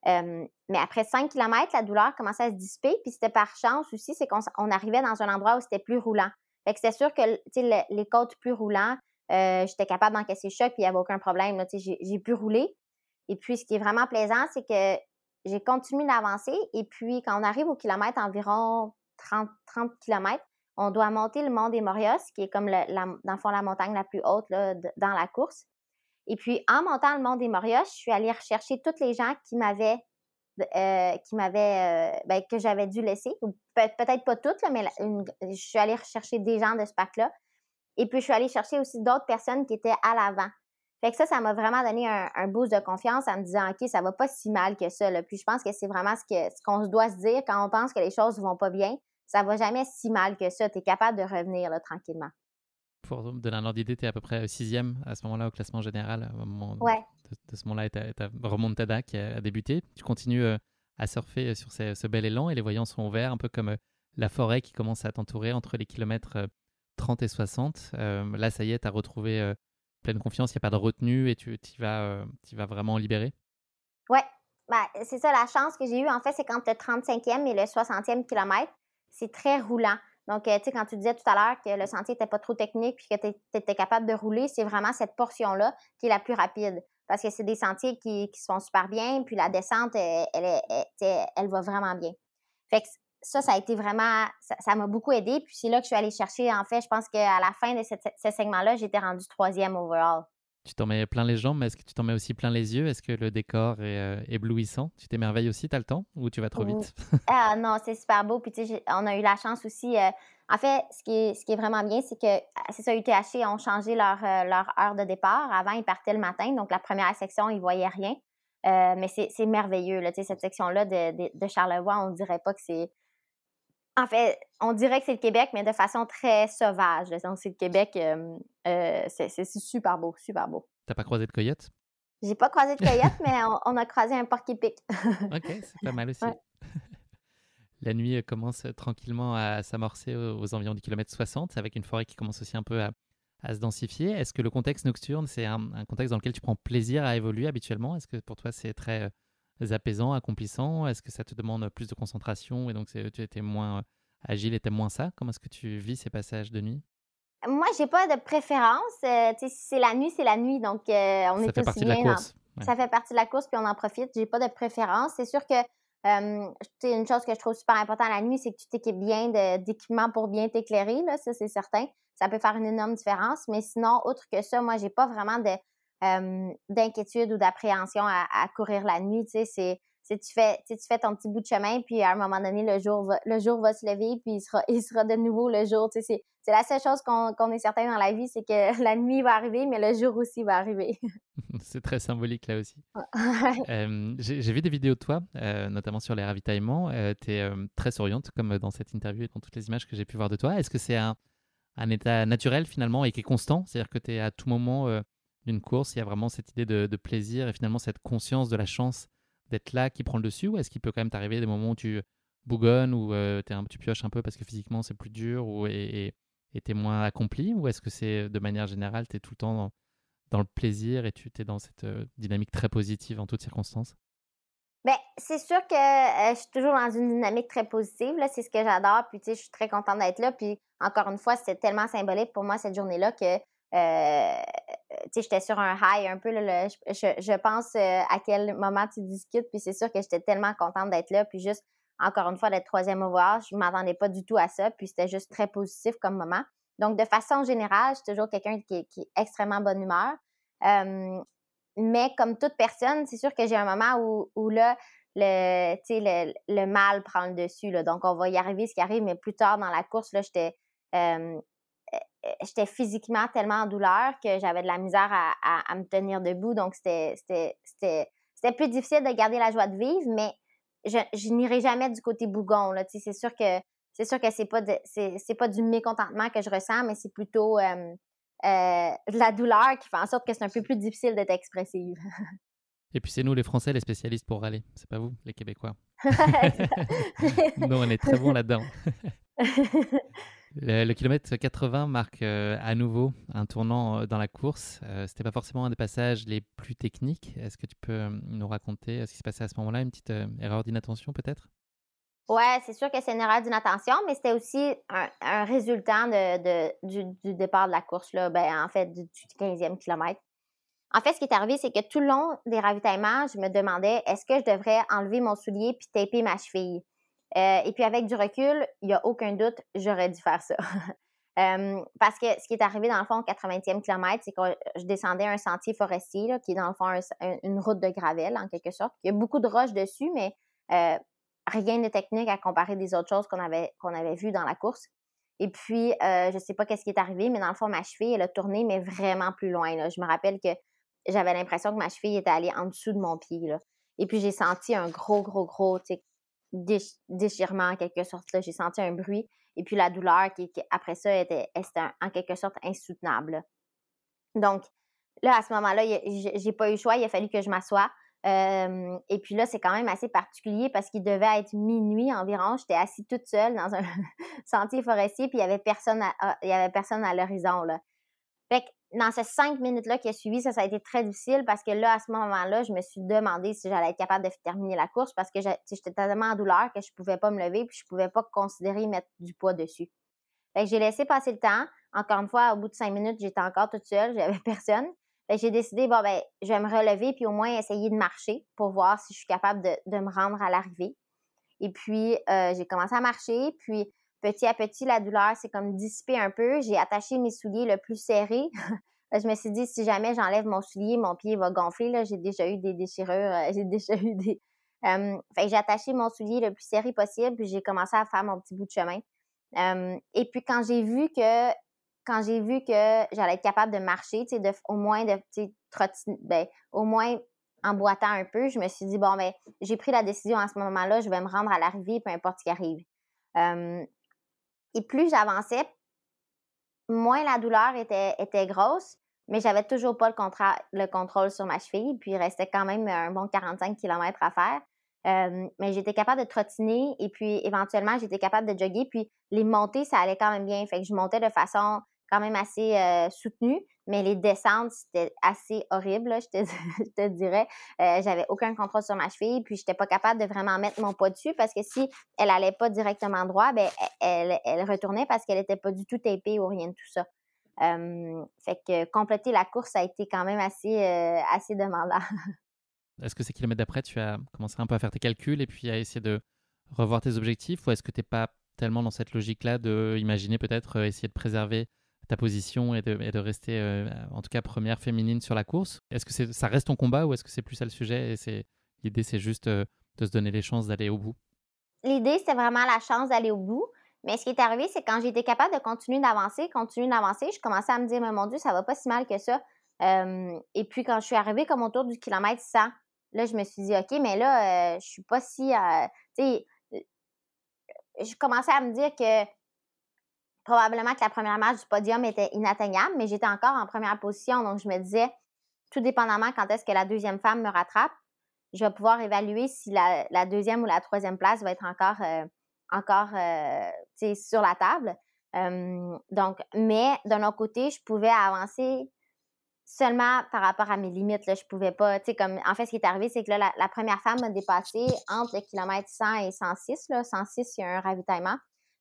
Mais après 5 km, la douleur commençait à se dissiper. Puis c'était par chance aussi, c'est qu'on arrivait dans un endroit où c'était plus roulant. Que c'est sûr que les côtes plus roulants, euh, j'étais capable d'encaisser le choc, puis il n'y avait aucun problème. J'ai pu rouler. Et puis, ce qui est vraiment plaisant, c'est que j'ai continué d'avancer. Et puis, quand on arrive au kilomètre, environ 30, 30 km, on doit monter le mont des Morios, qui est comme, la, dans le fond, la montagne la plus haute dans la course. Et puis, en montant le mont des Morios, je suis allée rechercher toutes les gens qui m'avaient euh, qui m'avait, euh, ben, que j'avais dû laisser, peut-être pas toutes, mais je suis allée rechercher des gens de ce pack-là. Et puis, je suis allée chercher aussi d'autres personnes qui étaient à l'avant. Fait que ça, ça m'a vraiment donné un, boost de confiance en me disant, OK, ça va pas si mal que ça. Puis je pense que c'est vraiment ce qu'on ce qu'on doit se dire quand on pense que les choses vont pas bien. Ça va jamais si mal que ça. Tu es capable de revenir là, tranquillement. Pour donner un ordre d'idée, tu es à peu près sixième à ce moment-là au classement général. Au moment ouais de, ce moment-là, ta, ta remontada qui a, débuté. Tu continues euh, à surfer sur ce, bel élan et les voyants sont ouverts, un peu comme euh, la forêt qui commence à t'entourer entre les kilomètres 30 euh, et 60. là, ça y est, tu as retrouvé pleine confiance, il n'y a pas de retenue et tu vas, tu vas vraiment libérer. Ouais, bah, c'est ça la chance que j'ai eue. En fait, c'est quand le 35e et le 60e kilomètre, c'est très roulant. Donc, tu sais, quand tu disais tout à l'heure que le sentier n'était pas trop technique puis que tu étais capable de rouler, c'est vraiment cette portion-là qui est la plus rapide parce que c'est des sentiers qui, se font super bien, puis la descente, elle, elle, elle, va vraiment bien. Fait que ça, ça a été vraiment, ça m'a beaucoup aidé. Puis c'est là que je suis allée chercher, en fait, je pense qu'à la fin de ce segment-là, j'étais rendue troisième overall. Tu t'en mets plein les jambes, mais est-ce que tu t'en mets aussi plein les yeux? Est-ce que le décor est euh, éblouissant? Tu t'émerveilles aussi, tu as le temps? Ou tu vas trop vite? ah non, c'est super beau. Puis tu sais, on a eu la chance aussi. Euh, en fait, ce qui est, vraiment bien, c'est que ah, c'est ça, UTH ont changé leur, euh, leur heure de départ. Avant, ils partaient le matin, donc la première section, ils voyaient rien. mais c'est merveilleux, là, cette section-là de, Charlevoix, on ne dirait pas que c'est en fait, on dirait que c'est le Québec, mais de façon très sauvage. Donc, c'est le Québec. Euh, euh, c'est super beau, super beau. T'as pas croisé de coyote? J'ai pas croisé de coyote, mais on, a croisé un porc-épic. ok, c'est pas mal aussi. La nuit euh, commence tranquillement à s'amorcer aux environs du kilomètre 60, avec une forêt qui commence aussi un peu à, se densifier. Est-ce que le contexte nocturne, c'est un, contexte dans lequel tu prends plaisir à évoluer habituellement? Est-ce que pour toi, c'est très apaisant, accomplissant? Est-ce que ça te demande plus de concentration et donc tu étais moins euh, agile et moins ça? Comment est-ce que tu vis ces passages de nuit? Moi, j'ai pas de préférence. Euh, si c'est la nuit, c'est la nuit. Donc, euh, on ça fait partie de la course. Ça fait partie de la course, puis on en profite. J'ai pas de préférence. C'est sûr que c'est une chose que je trouve super importante la nuit, c'est que tu t'équipes bien d'équipements pour bien t'éclairer. Ça, c'est certain. Ça peut faire une énorme différence. Mais sinon, autre que ça, moi, j'ai pas vraiment de d'inquiétude ou d'appréhension à, courir la nuit. Tu sais, c'est, tu fais, tu fais ton petit bout de chemin, puis à un moment donné, le jour va, le jour va se lever, puis il sera, il sera de nouveau le jour. C'est, la seule chose qu'on, est certain dans la vie, c'est que la nuit va arriver, mais le jour aussi va arriver. c'est très symbolique là aussi. j'ai, vu des vidéos de toi, euh, notamment sur les ravitaillements. Euh, tu es euh, très souriante, comme dans cette interview et dans toutes les images que j'ai pu voir de toi. Est-ce que c'est un, un état naturel finalement et qui est constant? C'est-à-dire que tu es à tout moment d'une course, il y a vraiment cette idée de, plaisir et finalement cette conscience de la chance d'être là qui prend le dessus ou est-ce qu'il peut quand même t'arriver des moments où tu bougonnes ou euh, tu pioches un peu parce que physiquement c'est plus dur ou, et tu es moins accompli ou est-ce que c'est de manière générale tu es tout le temps dans, le plaisir et tu es dans cette euh, dynamique très positive en toutes circonstances? Ben, c'est sûr que euh, je suis toujours dans une dynamique très positive. C'est ce que j'adore. Puis, tu sais, je suis très contente d'être là. Puis, encore une fois, c'était tellement symbolique pour moi cette journée-là que euh, j'étais sur un high un peu. Là, je, pense euh, à quel moment tu discutes, puis c'est sûr que j'étais tellement contente d'être là, puis juste, encore une fois, d'être troisième au voir. Je ne m'attendais pas du tout à ça, puis c'était juste très positif comme moment. Donc, de façon générale, je suis toujours quelqu'un qui, est extrêmement bonne humeur. mais comme toute personne, c'est sûr que j'ai un moment où, où là, le, le, le mal prend le dessus. Donc, on va y arriver ce qui arrive, mais plus tard dans la course, là, j'étais j'étais physiquement tellement en douleur que j'avais de la misère à, me tenir debout. Donc, c'était plus difficile de garder la joie de vivre, mais je, je n'irai jamais du côté bougon. C'est sûr que c'est sûr que c'est pas c'est pas du mécontentement que je ressens, mais c'est plutôt euh, euh, de la douleur qui fait en sorte que c'est un peu plus difficile d'être expressive. Et puis c'est nous les Français les spécialistes pour râler, c'est pas vous les Québécois. nous on est très bons là-dedans. Le, kilomètre 80 marque euh, à nouveau un tournant euh, dans la course. Euh, c'était pas forcément un des passages les plus techniques. Est-ce que tu peux nous raconter ce qui se passait à ce moment-là? Une petite erreur d'inattention peut-être? Ouais, c'est sûr que c'est une erreur d'inattention, mais c'était aussi un, résultat du, départ de la course, là, ben, en fait, du, 15e kilomètre. En fait, ce qui est arrivé, c'est que tout le long des ravitaillements, je me demandais est-ce que je devrais enlever mon soulier puis taper ma cheville? Euh, et puis avec du recul, il n'y a aucun doute, j'aurais dû faire ça. parce que ce qui est arrivé dans le fond au 80e kilomètre, c'est que je descendais un sentier forestier qui est dans le fond une route de gravel en quelque sorte. Il y a beaucoup de roches dessus, mais euh, rien de technique à comparer des autres choses qu'on avait, avait vues dans la course. Et puis, euh, je ne sais pas qu'est-ce qui est arrivé, mais dans le fond, ma cheville, elle a tourné, mais vraiment plus loin. Je me rappelle que j'avais l'impression que ma cheville était allée en dessous de mon pied. Et puis, j'ai senti un gros, gros, gros déchirement en quelque sorte. J'ai senti un bruit. Et puis la douleur qui, après ça était, en quelque sorte insoutenable. Donc là, à ce moment-là, j'ai pas eu le choix. Il a fallu que je m'assoie. et puis là, c'est quand même assez particulier parce qu'il devait être minuit environ. J'étais assise toute seule dans un sentier forestier, puis il y avait personne y avait personne à l'horizon. Fait que dans ces cinq minutes-là qui a suivi, ça, ça a été très difficile parce que là, à ce moment-là, je me suis demandé si j'allais être capable de terminer la course parce que j'étais tellement en douleur que je pouvais pas me lever puis je pouvais pas considérer mettre du poids dessus. Fait que j'ai laissé passer le temps. Encore une fois, au bout de cinq minutes, j'étais encore toute seule, j'avais personne. Fait j'ai décidé, bon, ben, je vais me relever puis au moins essayer de marcher pour voir si je suis capable de, de me rendre à l'arrivée. Et puis, euh, j'ai commencé à marcher, puis petit à petit, la douleur s'est comme dissipée un peu. J'ai attaché mes souliers le plus serré. je me suis dit, si jamais j'enlève mon soulier, mon pied va gonfler. J'ai déjà eu des déchirures. Euh, j'ai déjà eu des. fait j'ai attaché mon soulier le plus serré possible, puis j'ai commencé à faire mon petit bout de chemin. et puis quand j'ai vu que quand j'ai vu que j'allais être capable de marcher, sais, au moins de trottiner, ben, au moins en boitant un peu, je me suis dit bon ben j'ai pris la décision à ce moment-là, je vais me rendre à l'arrivée, peu importe ce qui arrive. Et plus j'avançais, moins la douleur était, grosse, mais j'avais toujours pas le, le contrôle sur ma cheville, puis il restait quand même un bon 45 km à faire. mais j'étais capable de trottiner et puis éventuellement j'étais capable de jogger. Puis les montées, ça allait quand même bien. Fait que je montais de façon quand même assez euh, soutenue, mais les descentes, c'était assez horrible, je, te, dirais. Euh, j'avais aucun contrôle sur ma cheville, puis j'étais pas capable de vraiment mettre mon poids dessus parce que si elle allait pas directement droit, ben elle, elle retournait parce qu'elle était pas du tout tapée ou rien de tout ça. fait que compléter la course a été quand même assez, euh, demandant. Est-ce que ces kilomètres d'après, tu as commencé un peu à faire tes calculs et puis à essayer de revoir tes objectifs ou est-ce que tu n'es pas tellement dans cette logique-là de imaginer peut-être essayer de préserver ta position et de, rester, euh, en tout cas, première féminine sur la course? Est-ce que ça reste ton combat ou est-ce que c'est plus ça le sujet et c'est l'idée, c'est juste euh, de se donner les chances d'aller au bout? L'idée, c'était vraiment la chance d'aller au bout. Mais ce qui est arrivé, c'est quand j'étais capable de continuer d'avancer, continuer d'avancer, je commençais à me dire, mais mon Dieu, ça va pas si mal que ça. et puis, quand je suis arrivée comme autour du kilomètre 100, là, je me suis dit, OK, mais là, euh, je suis pas si. Tu sais, je commençais à me dire que probablement que la première marche du podium était inatteignable, mais j'étais encore en première position. Donc, je me disais, tout dépendamment quand est-ce que la deuxième femme me rattrape, je vais pouvoir évaluer si la, deuxième ou la troisième place va être encore, encore sur la table. donc, mais d'un autre côté, je pouvais avancer seulement par rapport à mes limites. Là, je pouvais pas, tu comme, en fait, ce qui est arrivé, c'est que là, la, première femme m'a dépassé entre le kilomètre 100 et 106. Là. 106, il y a un ravitaillement.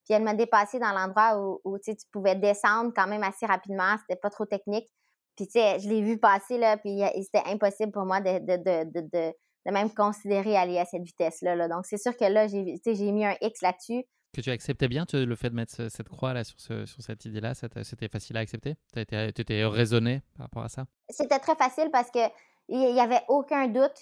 Puis elle m'a dépassé dans l'endroit où, tu pouvais descendre quand même assez rapidement. C'était pas trop technique. Puis, tu sais, je l'ai vu passer, là, puis c'était impossible pour moi de, de, de, de, même considérer aller à cette vitesse-là. Là. Donc, c'est sûr que là, j'ai mis un X là-dessus que tu acceptais bien le fait de mettre cette croix là sur, sur cette idée-là C'était facile à accepter? Tu étais raisonné par rapport à ça? C'était très facile parce que il n'y avait aucun doute.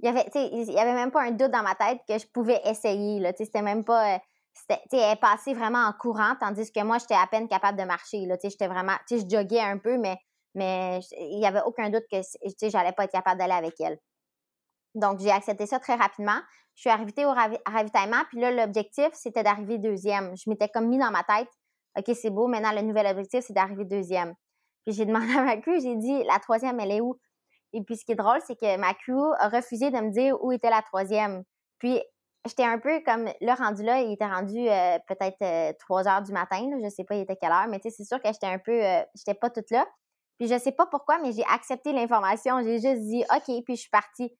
Il y avait, il y avait même pas un doute dans ma tête que je pouvais essayer. C'était même pas. Elle passait vraiment en courant, tandis que moi, j'étais à peine capable de marcher. J'étais vraiment. Je joguais un peu, mais, mais il n'y avait aucun doute que j'allais pas être capable d'aller avec elle. Donc, j'ai accepté ça très rapidement. Je suis arrivée au ravitaillement, puis là, l'objectif, c'était d'arriver deuxième. Je m'étais comme mis dans ma tête, OK, c'est beau, maintenant, le nouvel objectif, c'est d'arriver deuxième. Puis j'ai demandé à ma crew, j'ai dit, la troisième, elle est où? Et puis, ce qui est drôle, c'est que ma crew a refusé de me dire où était la troisième. Puis, j'étais un peu comme, le rendu là, il était rendu euh, peut-être 3 euh, heures du matin, là, je sais pas il était quelle heure, mais tu sais, c'est sûr que j'étais un peu, euh, j'étais pas toute là. Puis, je sais pas pourquoi, mais j'ai accepté l'information. J'ai juste dit, OK, puis je suis partie.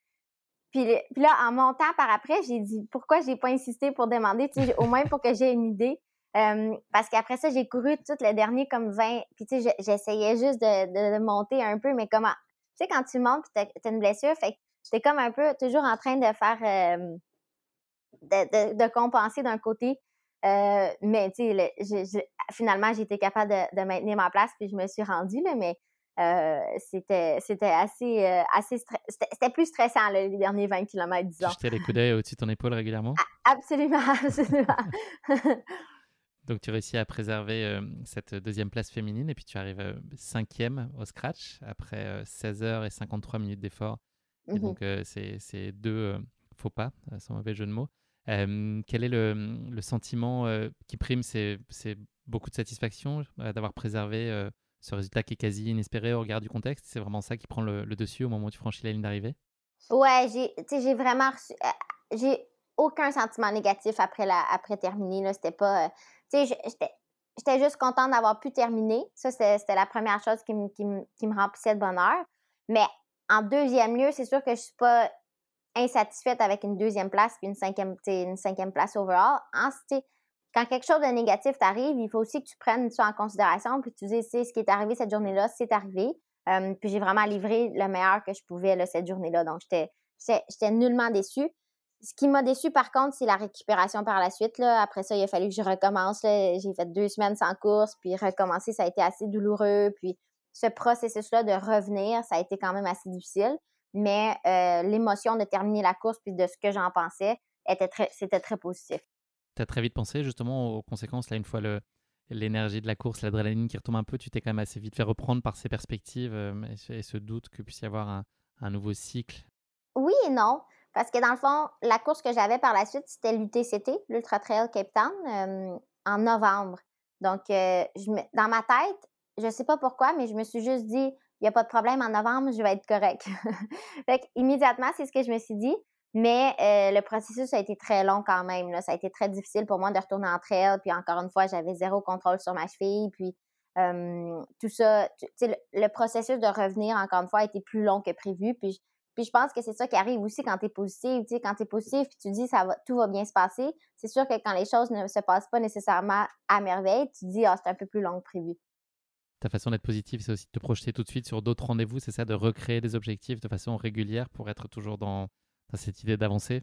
Puis, là, en montant par après, j'ai dit pourquoi j'ai pas insisté pour demander, tu sais, au moins pour que j'ai une idée? parce qu'après ça, j'ai couru tout le dernier comme 20. Puis tu sais, j'essayais juste de, monter un peu, mais comment? Tu sais, quand tu montes, tu as, une blessure, fait que t'es comme un peu toujours en train de faire, de, compenser d'un côté. Euh, mais tu sais, finalement, j'ai été capable de, maintenir ma place, puis je me suis rendue, là, mais euh, c'était assez euh, assez c'était plus stressant les derniers 20 km disons. Tu jetais les coups d'œil au-dessus de ton épaule régulièrement? Absolument, absolument. Donc tu réussis à préserver euh, cette deuxième place féminine et puis tu arrives cinquième au scratch après 16 heures et 53 minutes d'effort. Et mmh donc c'est deux faux pas, sans mauvais jeu de mots. Quel est le, le sentiment qui prime C'est beaucoup de satisfaction d'avoir préservé ce résultat qui est quasi inespéré au regard du contexte, c'est vraiment ça qui prend le, dessus au moment où tu franchis la ligne d'arrivée? Ouais, j'ai vraiment reçu. J'ai aucun sentiment négatif après, la, après terminer. C'était pas. Tu sais, j'étais juste contente d'avoir pu terminer. Ça, c'était la première chose qui, qui, qui, me remplissait de bonheur. Mais en deuxième lieu, c'est sûr que je suis pas insatisfaite avec une deuxième place puis une cinquième, une cinquième place overall. En, quand quelque chose de négatif t'arrive, il faut aussi que tu prennes ça en considération, puis tu dis, c'est ce qui est arrivé cette journée-là, c'est arrivé. puis j'ai vraiment livré le meilleur que je pouvais cette journée-là. Donc, j'étais nullement déçue. Ce qui m'a déçue, par contre, c'est la récupération par la suite. Après ça, il a fallu que je recommence. J'ai fait deux semaines sans course, puis recommencer, ça a été assez douloureux. Puis ce processus-là de revenir, ça a été quand même assez difficile. Mais euh, l'émotion de terminer la course, puis de ce que j'en pensais, était très, c'était très positif tu as très vite pensé justement aux conséquences, là, une fois l'énergie de la course, l'adrénaline qui retombe un peu, tu t'es quand même assez vite fait reprendre par ces perspectives euh, et, ce doute que puisse y avoir un, nouveau cycle? Oui et non. Parce que dans le fond, la course que j'avais par la suite, c'était l'UTCT, l'Ultra Trail Cape Town, euh, en novembre. Donc, je dans ma tête, je ne sais pas pourquoi, mais je me suis juste dit, il n'y a pas de problème, en novembre, je vais être correct. fait immédiatement, c'est ce que je me suis dit. Mais euh, le processus a été très long quand même. Là. Ça a été très difficile pour moi de retourner entre elles. Puis encore une fois, j'avais zéro contrôle sur ma cheville. Puis tout ça, le, le, processus de revenir, encore une fois, a été plus long que prévu. Puis, puis je pense que c'est ça qui arrive aussi quand tu es positif. Quand tu es positif puis tu dis ça va, tout va bien se passer, c'est sûr que quand les choses ne se passent pas nécessairement à merveille, tu dis ah, c'est un peu plus long que prévu. Ta façon d'être positive, c'est aussi de te projeter tout de suite sur d'autres rendez-vous, c'est ça, de recréer des objectifs de façon régulière pour être toujours dans, cette idée d'avancer?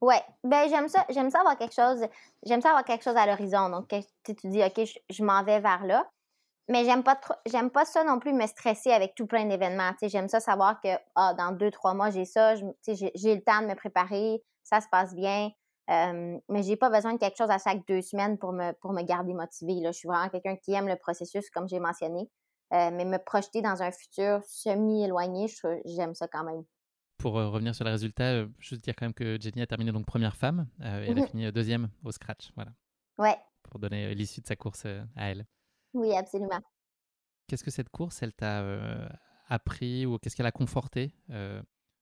Ouais, ben j'aime ça, j'aime ça avoir quelque chose, j'aime ça avoir quelque chose à l'horizon. Donc tu, dis OK, je, m'en vais vers là. mais j'aime pas j'aime pas ça non plus me stresser avec tout plein d'événements. J'aime ça savoir que ah, dans deux, trois mois, j'ai ça, j'ai le temps de me préparer, ça se passe bien. Euh, mais j'ai pas besoin de quelque chose à chaque deux semaines pour me, pour me garder motivée. Là. Je suis vraiment quelqu'un qui aime le processus, comme j'ai mentionné. Euh, mais me projeter dans un futur semi-éloigné, j'aime ça quand même. Pour euh, revenir sur les résultats, juste dire quand même que Jenny a terminé donc première femme et elle a mmh fini deuxième au scratch. Voilà. Ouais. Pour donner l'issue de sa course à elle. Oui, absolument. Qu'est-ce que cette course, elle t'a appris ou qu'est-ce qu'elle a conforté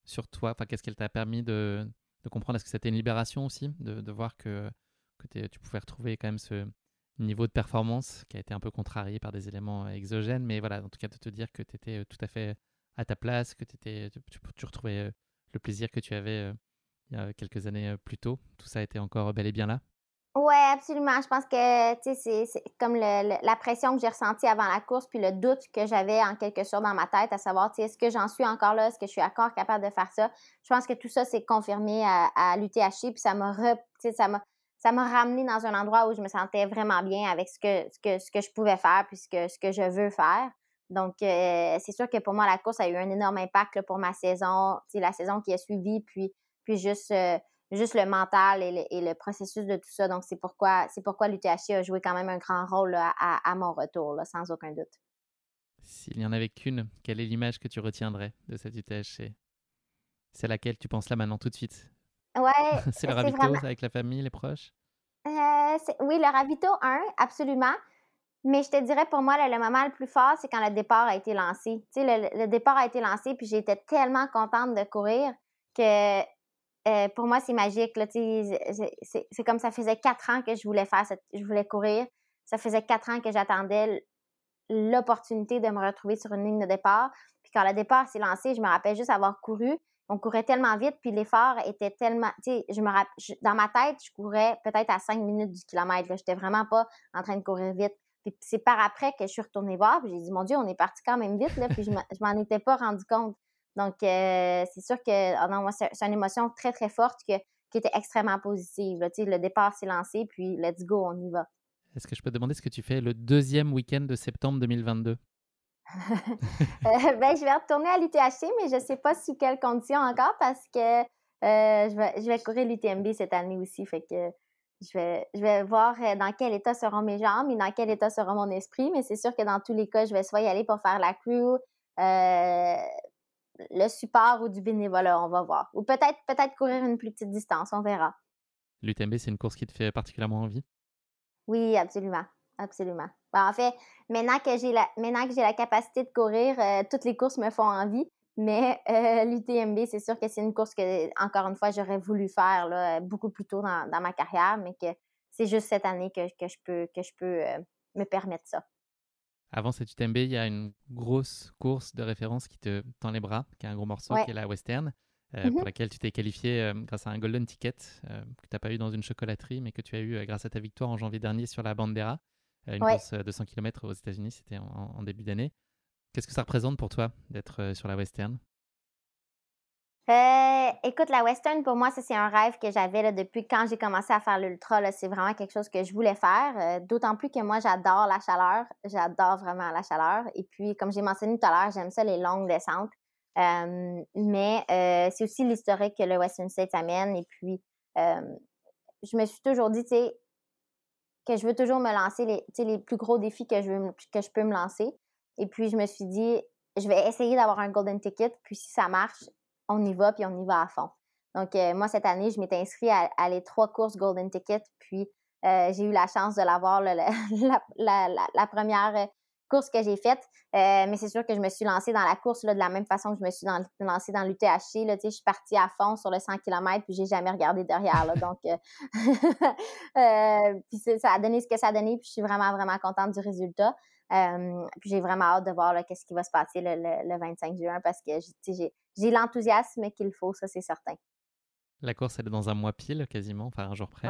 sur toi? Enfin, Qu'est-ce qu'elle t'a permis de, de comprendre Est-ce que c'était une libération aussi de, voir que, que tu pouvais retrouver quand même ce niveau de performance qui a été un peu contrarié par des éléments exogènes, mais voilà, en tout cas de te dire que tu étais tout à fait à ta place, que étais, tu, tu, retrouvais le plaisir que tu avais il y a quelques années plus tôt, tout ça était encore bel et bien là oui, absolument. Je pense que, sais, c'est comme la pression que j'ai ressentie avant la course, puis le doute que j'avais en quelque sorte dans ma tête, à savoir, est-ce que j'en suis encore là, est-ce que je suis encore capable de faire ça? Je pense que tout ça s'est confirmé à, à l'UTHC, puis ça m'a ça m'a ça m'a ramené dans un endroit où je me sentais vraiment bien avec ce que, ce que, ce que je pouvais faire, puis ce que, ce que je veux faire. Donc, euh, c'est sûr que pour moi, la course a eu un énorme impact pour ma saison, la saison qui a suivi, puis, puis juste... Euh, juste le mental et le, processus de tout ça. Donc, c'est pourquoi, c'est pourquoi l'UTHC a joué quand même un grand rôle à, mon retour, sans aucun doute. S'il n'y en avait qu'une, quelle est l'image que tu retiendrais de cette UTHC C'est laquelle tu penses là maintenant tout de suite? Ouais. c'est le ravito avec la famille, les proches? Euh, Oui, le ravito, un, absolument. Mais je te dirais, pour moi, le, moment le plus fort, c'est quand le départ a été lancé. Tu sais, le, le départ a été lancé, puis j'étais tellement contente de courir que euh, pour moi, c'est magique. C'est comme ça faisait quatre ans que je voulais faire, je voulais courir. Ça faisait quatre ans que j'attendais l'opportunité de me retrouver sur une ligne de départ. Puis quand le départ s'est lancé, je me rappelle juste avoir couru. On courait tellement vite, puis l'effort était tellement. Tu sais, je me dans ma tête, je courais peut-être à cinq minutes du kilomètre. Je n'étais vraiment pas en train de courir vite. Puis c'est par après que je suis retournée voir, puis j'ai dit, mon Dieu, on est parti quand même vite, là, puis je m'en étais pas rendu compte. Donc, euh, c'est sûr que ah non, moi, c'est une émotion très, très forte qui était extrêmement positive. le départ s'est lancé, puis let's go, on y va. Est-ce que je peux te demander ce que tu fais le deuxième week-end de septembre 2022? Euh, ben, je vais retourner à l'UTHC, mais je ne sais pas sous quelles conditions encore parce que euh, je, vais, je vais courir l'UTMB cette année aussi. Fait que je vais, je vais voir dans quel état seront mes jambes et dans quel état sera mon esprit. Mais c'est sûr que dans tous les cas, je vais soit y aller pour faire la crew, le support ou du bénévolat, on va voir. Ou peut-être peut-être courir une plus petite distance, on verra. L'UTMB, c'est une course qui te fait particulièrement envie? Oui, absolument. Absolument. Ben, en fait, maintenant que j'ai la, maintenant que j'ai la capacité de courir, euh, toutes les courses me font envie. Mais euh, l'UTMB, c'est sûr que c'est une course que, encore une fois, j'aurais voulu faire là, beaucoup plus tôt dans, ma carrière, mais que c'est juste cette année que, je peux, que je peux euh, me permettre ça. Avant cette UTMB, il y a une grosse course de référence qui te tend les bras, qui est un gros morceau, qui est la Western, euh, pour mmh laquelle tu t'es qualifié euh, grâce à un golden ticket euh, que tu n'as pas eu dans une chocolaterie, mais que tu as eu grâce à ta victoire en janvier dernier sur la Bandera, une course de 100 km aux États-Unis, c'était en, début d'année. Qu'est-ce que ça représente pour toi d'être sur la Western? Euh, écoute, la Western, pour moi, ça, c'est un rêve que j'avais depuis quand j'ai commencé à faire l'ultra. C'est vraiment quelque chose que je voulais faire. Euh, d'autant plus que moi, j'adore la chaleur. J'adore vraiment la chaleur. Et puis, comme j'ai mentionné tout à l'heure, j'aime ça, les longues descentes. Euh, mais c'est aussi l'historique que le Western States amène. Et puis, je me suis toujours dit, que je veux toujours me lancer les, les plus gros défis que je, veux, que je peux me lancer. Et puis, je me suis dit, je vais essayer d'avoir un golden ticket. Puis, si ça marche, on y va, puis on y va à fond. Donc, euh, moi, cette année, je m'étais inscrite à, les trois courses Golden Ticket, puis euh, j'ai eu la chance de l'avoir la, première euh, course que j'ai faite. mais c'est sûr que je me suis lancée dans la course de la même façon que je me suis lancée dans l'UTHC. Je suis partie à fond sur le 100 km, puis j'ai jamais regardé derrière. Donc, puis ça a donné ce que ça a donné, puis je suis vraiment, vraiment contente du résultat. Puis j'ai vraiment hâte de voir qu'est-ce qui va se passer le, le 25 juin parce que j'ai l'enthousiasme qu'il faut, ça c'est certain. La course, elle est dans un mois pile, quasiment, enfin un jour près.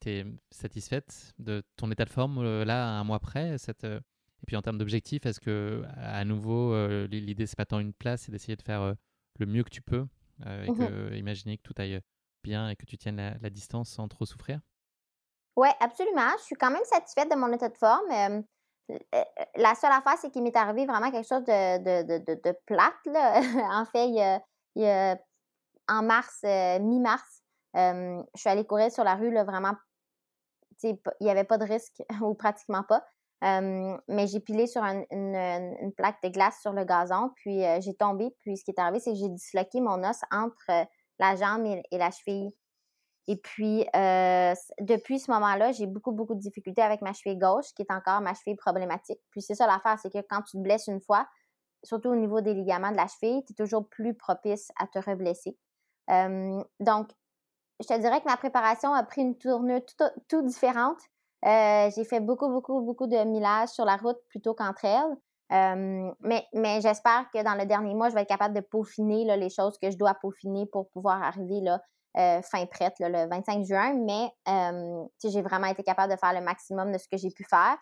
Tu es satisfaite de ton état de forme euh, là, un mois près cette, euh, Et puis en termes d'objectifs, est-ce que à nouveau, euh, l'idée, c'est pas tant une place, c'est d'essayer de faire le mieux que tu peux et mmh que, imaginer que tout aille bien et que tu tiennes la, distance sans trop souffrir? Oui, absolument. Je suis quand même satisfaite de mon état de forme. La seule affaire, c'est qu'il m'est arrivé vraiment quelque chose de, de, de, plate. En fait, en mars, mi-mars, je suis allée courir sur la rue, vraiment, il n'y avait pas de risque ou pratiquement pas. mais j'ai pilé sur une, plaque de glace sur le gazon, puis j'ai tombé. Puis ce qui est arrivé, c'est que j'ai disloqué mon os entre la jambe et, la cheville. Et puis, depuis ce moment-là, j'ai beaucoup, beaucoup de difficultés avec ma cheville gauche, qui est encore ma cheville problématique. Puis c'est ça l'affaire, c'est que quand tu te blesses une fois, surtout au niveau des ligaments de la cheville, tu es toujours plus propice à te reblesser. donc, je te dirais que ma préparation a pris une tournure tout, différente. j'ai fait beaucoup, beaucoup, beaucoup de millages sur la route plutôt qu'entre elles. mais, mais j'espère que dans le dernier mois, je vais être capable de peaufiner les choses que je dois peaufiner pour pouvoir arriver là, fin prête le 25 juin. Mais j'ai vraiment été capable de faire le maximum de ce que j'ai pu faire.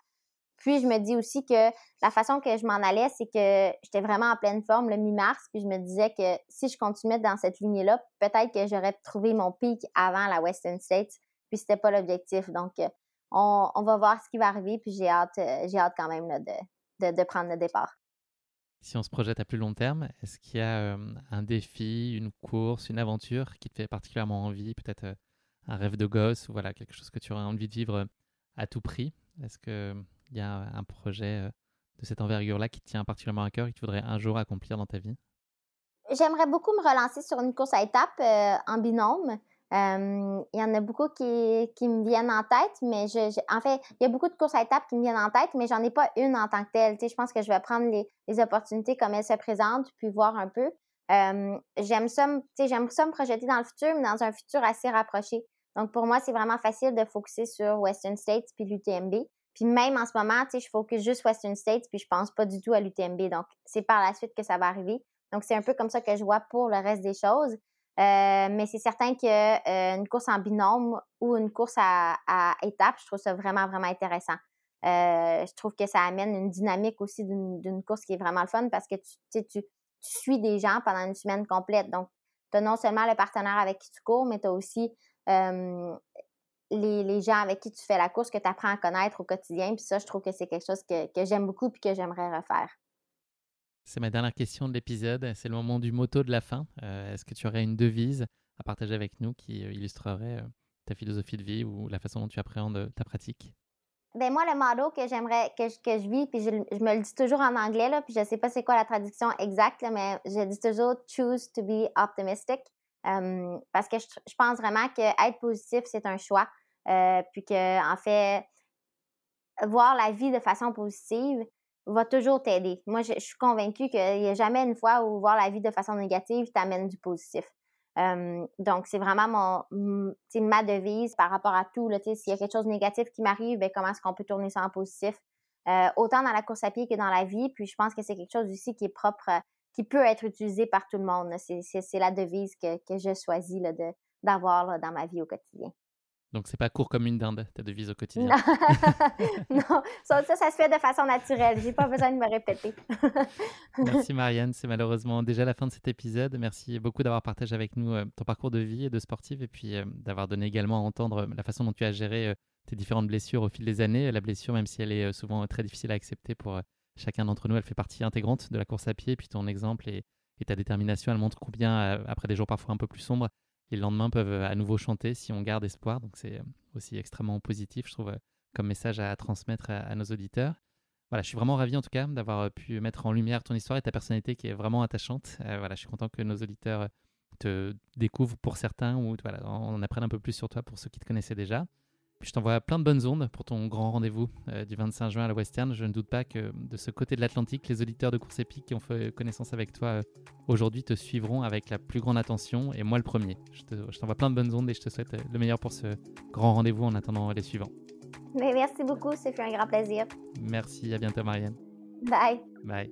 Puis je me dis aussi que la façon que je m'en allais, c'est que j'étais vraiment en pleine forme le mi-mars, puis je me disais que si je continuais dans cette lignée-là, peut-être que j'aurais trouvé mon pic avant la Western States, puis c'était pas l'objectif. Donc on, va voir ce qui va arriver, puis j'ai hâte, euh, j'ai hâte quand même de, prendre le départ. Si on se projette à plus long terme, est-ce qu'il y a un défi, une course, une aventure qui te fait particulièrement envie, peut-être euh, un rêve de gosse ou voilà quelque chose que tu aurais envie de vivre à tout prix? Est-ce que il y a un projet euh, de cette envergure-là qui tient particulièrement à cœur et que tu voudrais un jour accomplir dans ta vie? J'aimerais beaucoup me relancer sur une course à étapes euh, en binôme. Il y en a beaucoup qui, qui, me viennent en tête, mais je, en fait, il y a beaucoup de courses à étapes qui me viennent en tête, mais j'en ai pas une en tant que telle. je pense que je vais prendre les, les, opportunités comme elles se présentent, puis voir un peu. j'aime ça, j'aime ça me projeter dans le futur, mais dans un futur assez rapproché. Donc, pour moi, c'est vraiment facile de focuser sur Western States puis l'UTMB. Puis même en ce moment, tu sais, je focus juste Western States, puis je pense pas du tout à l'UTMB. Donc, c'est par la suite que ça va arriver. Donc, c'est un peu comme ça que je vois pour le reste des choses. Euh, mais c'est certain qu'une euh, course en binôme ou une course à, étapes, je trouve ça vraiment, vraiment intéressant. Euh, je trouve que ça amène une dynamique aussi d'une course qui est vraiment le fun parce que tu, tu, tu suis des gens pendant une semaine complète. Donc, tu as non seulement le partenaire avec qui tu cours, mais tu as aussi les, gens avec qui tu fais la course que tu apprends à connaître au quotidien. Puis ça, je trouve que c'est quelque chose que, j'aime beaucoup et que j'aimerais refaire. C'est ma dernière question de l'épisode. C'est le moment du moto de la fin. Euh, est-ce que tu aurais une devise à partager avec nous qui euh, illustrerait euh, ta philosophie de vie ou la façon dont tu appréhendes ta pratique? Ben moi, le motto que j'aimerais, que, que je vis, puis je, me le dis toujours en anglais, là, puis je sais pas c'est quoi la traduction exacte, mais je dis toujours « choose to be optimistic parce que je, je, pense vraiment que être positif, c'est un choix. Puis que, en fait, voir la vie de façon positive va toujours t'aider. Moi, je, suis convaincue qu'il n'y a jamais une fois où voir la vie de façon négative t'amène du positif. donc, c'est vraiment mon, ma devise par rapport à tout. S'il y a quelque chose de négatif qui m'arrive, ben, comment est-ce qu'on peut tourner ça en positif? Euh, autant dans la course à pied que dans la vie. Puis je pense que c'est quelque chose aussi qui est propre, qui peut être utilisé par tout le monde. C'est la devise que, que je choisis d'avoir dans ma vie au quotidien. Donc, c'est pas court comme une dinde, ta devise au quotidien. non, ça, ça, se fait de façon naturelle. J'ai pas besoin de me répéter. Merci Marianne, c'est malheureusement déjà la fin de cet épisode. Merci beaucoup d'avoir partagé avec nous euh, ton parcours de vie et de sportive et puis euh, d'avoir donné également à entendre la façon dont tu as géré euh, tes différentes blessures au fil des années. La blessure, même si elle est souvent très difficile à accepter pour chacun d'entre nous, elle fait partie intégrante de la course à pied. Puis ton exemple et, et ta détermination, elle montre combien, après des jours parfois un peu plus sombres, les lendemains peuvent euh, à nouveau chanter si on garde espoir. Donc c'est euh, aussi extrêmement positif, je trouve, euh, comme message à transmettre à, nos auditeurs. Voilà, je suis vraiment ravi en tout cas d'avoir pu mettre en lumière ton histoire et ta personnalité qui est vraiment attachante. voilà, je suis content que nos auditeurs te découvrent pour certains ou voilà, on apprenne un peu plus sur toi pour ceux qui te connaissaient déjà je t'envoie plein de bonnes ondes pour ton grand rendez-vous euh, du 25 juin à la Western. Je ne doute pas que de ce côté de l'Atlantique, les auditeurs de course épique qui ont fait connaissance avec toi euh, aujourd'hui te suivront avec la plus grande attention et moi le premier. Je t'envoie plein de bonnes ondes et je te souhaite euh, le meilleur pour ce grand rendez-vous en attendant les suivants. Mais merci beaucoup, c'est fait un grand plaisir. Merci, à bientôt Marianne. Bye. Bye.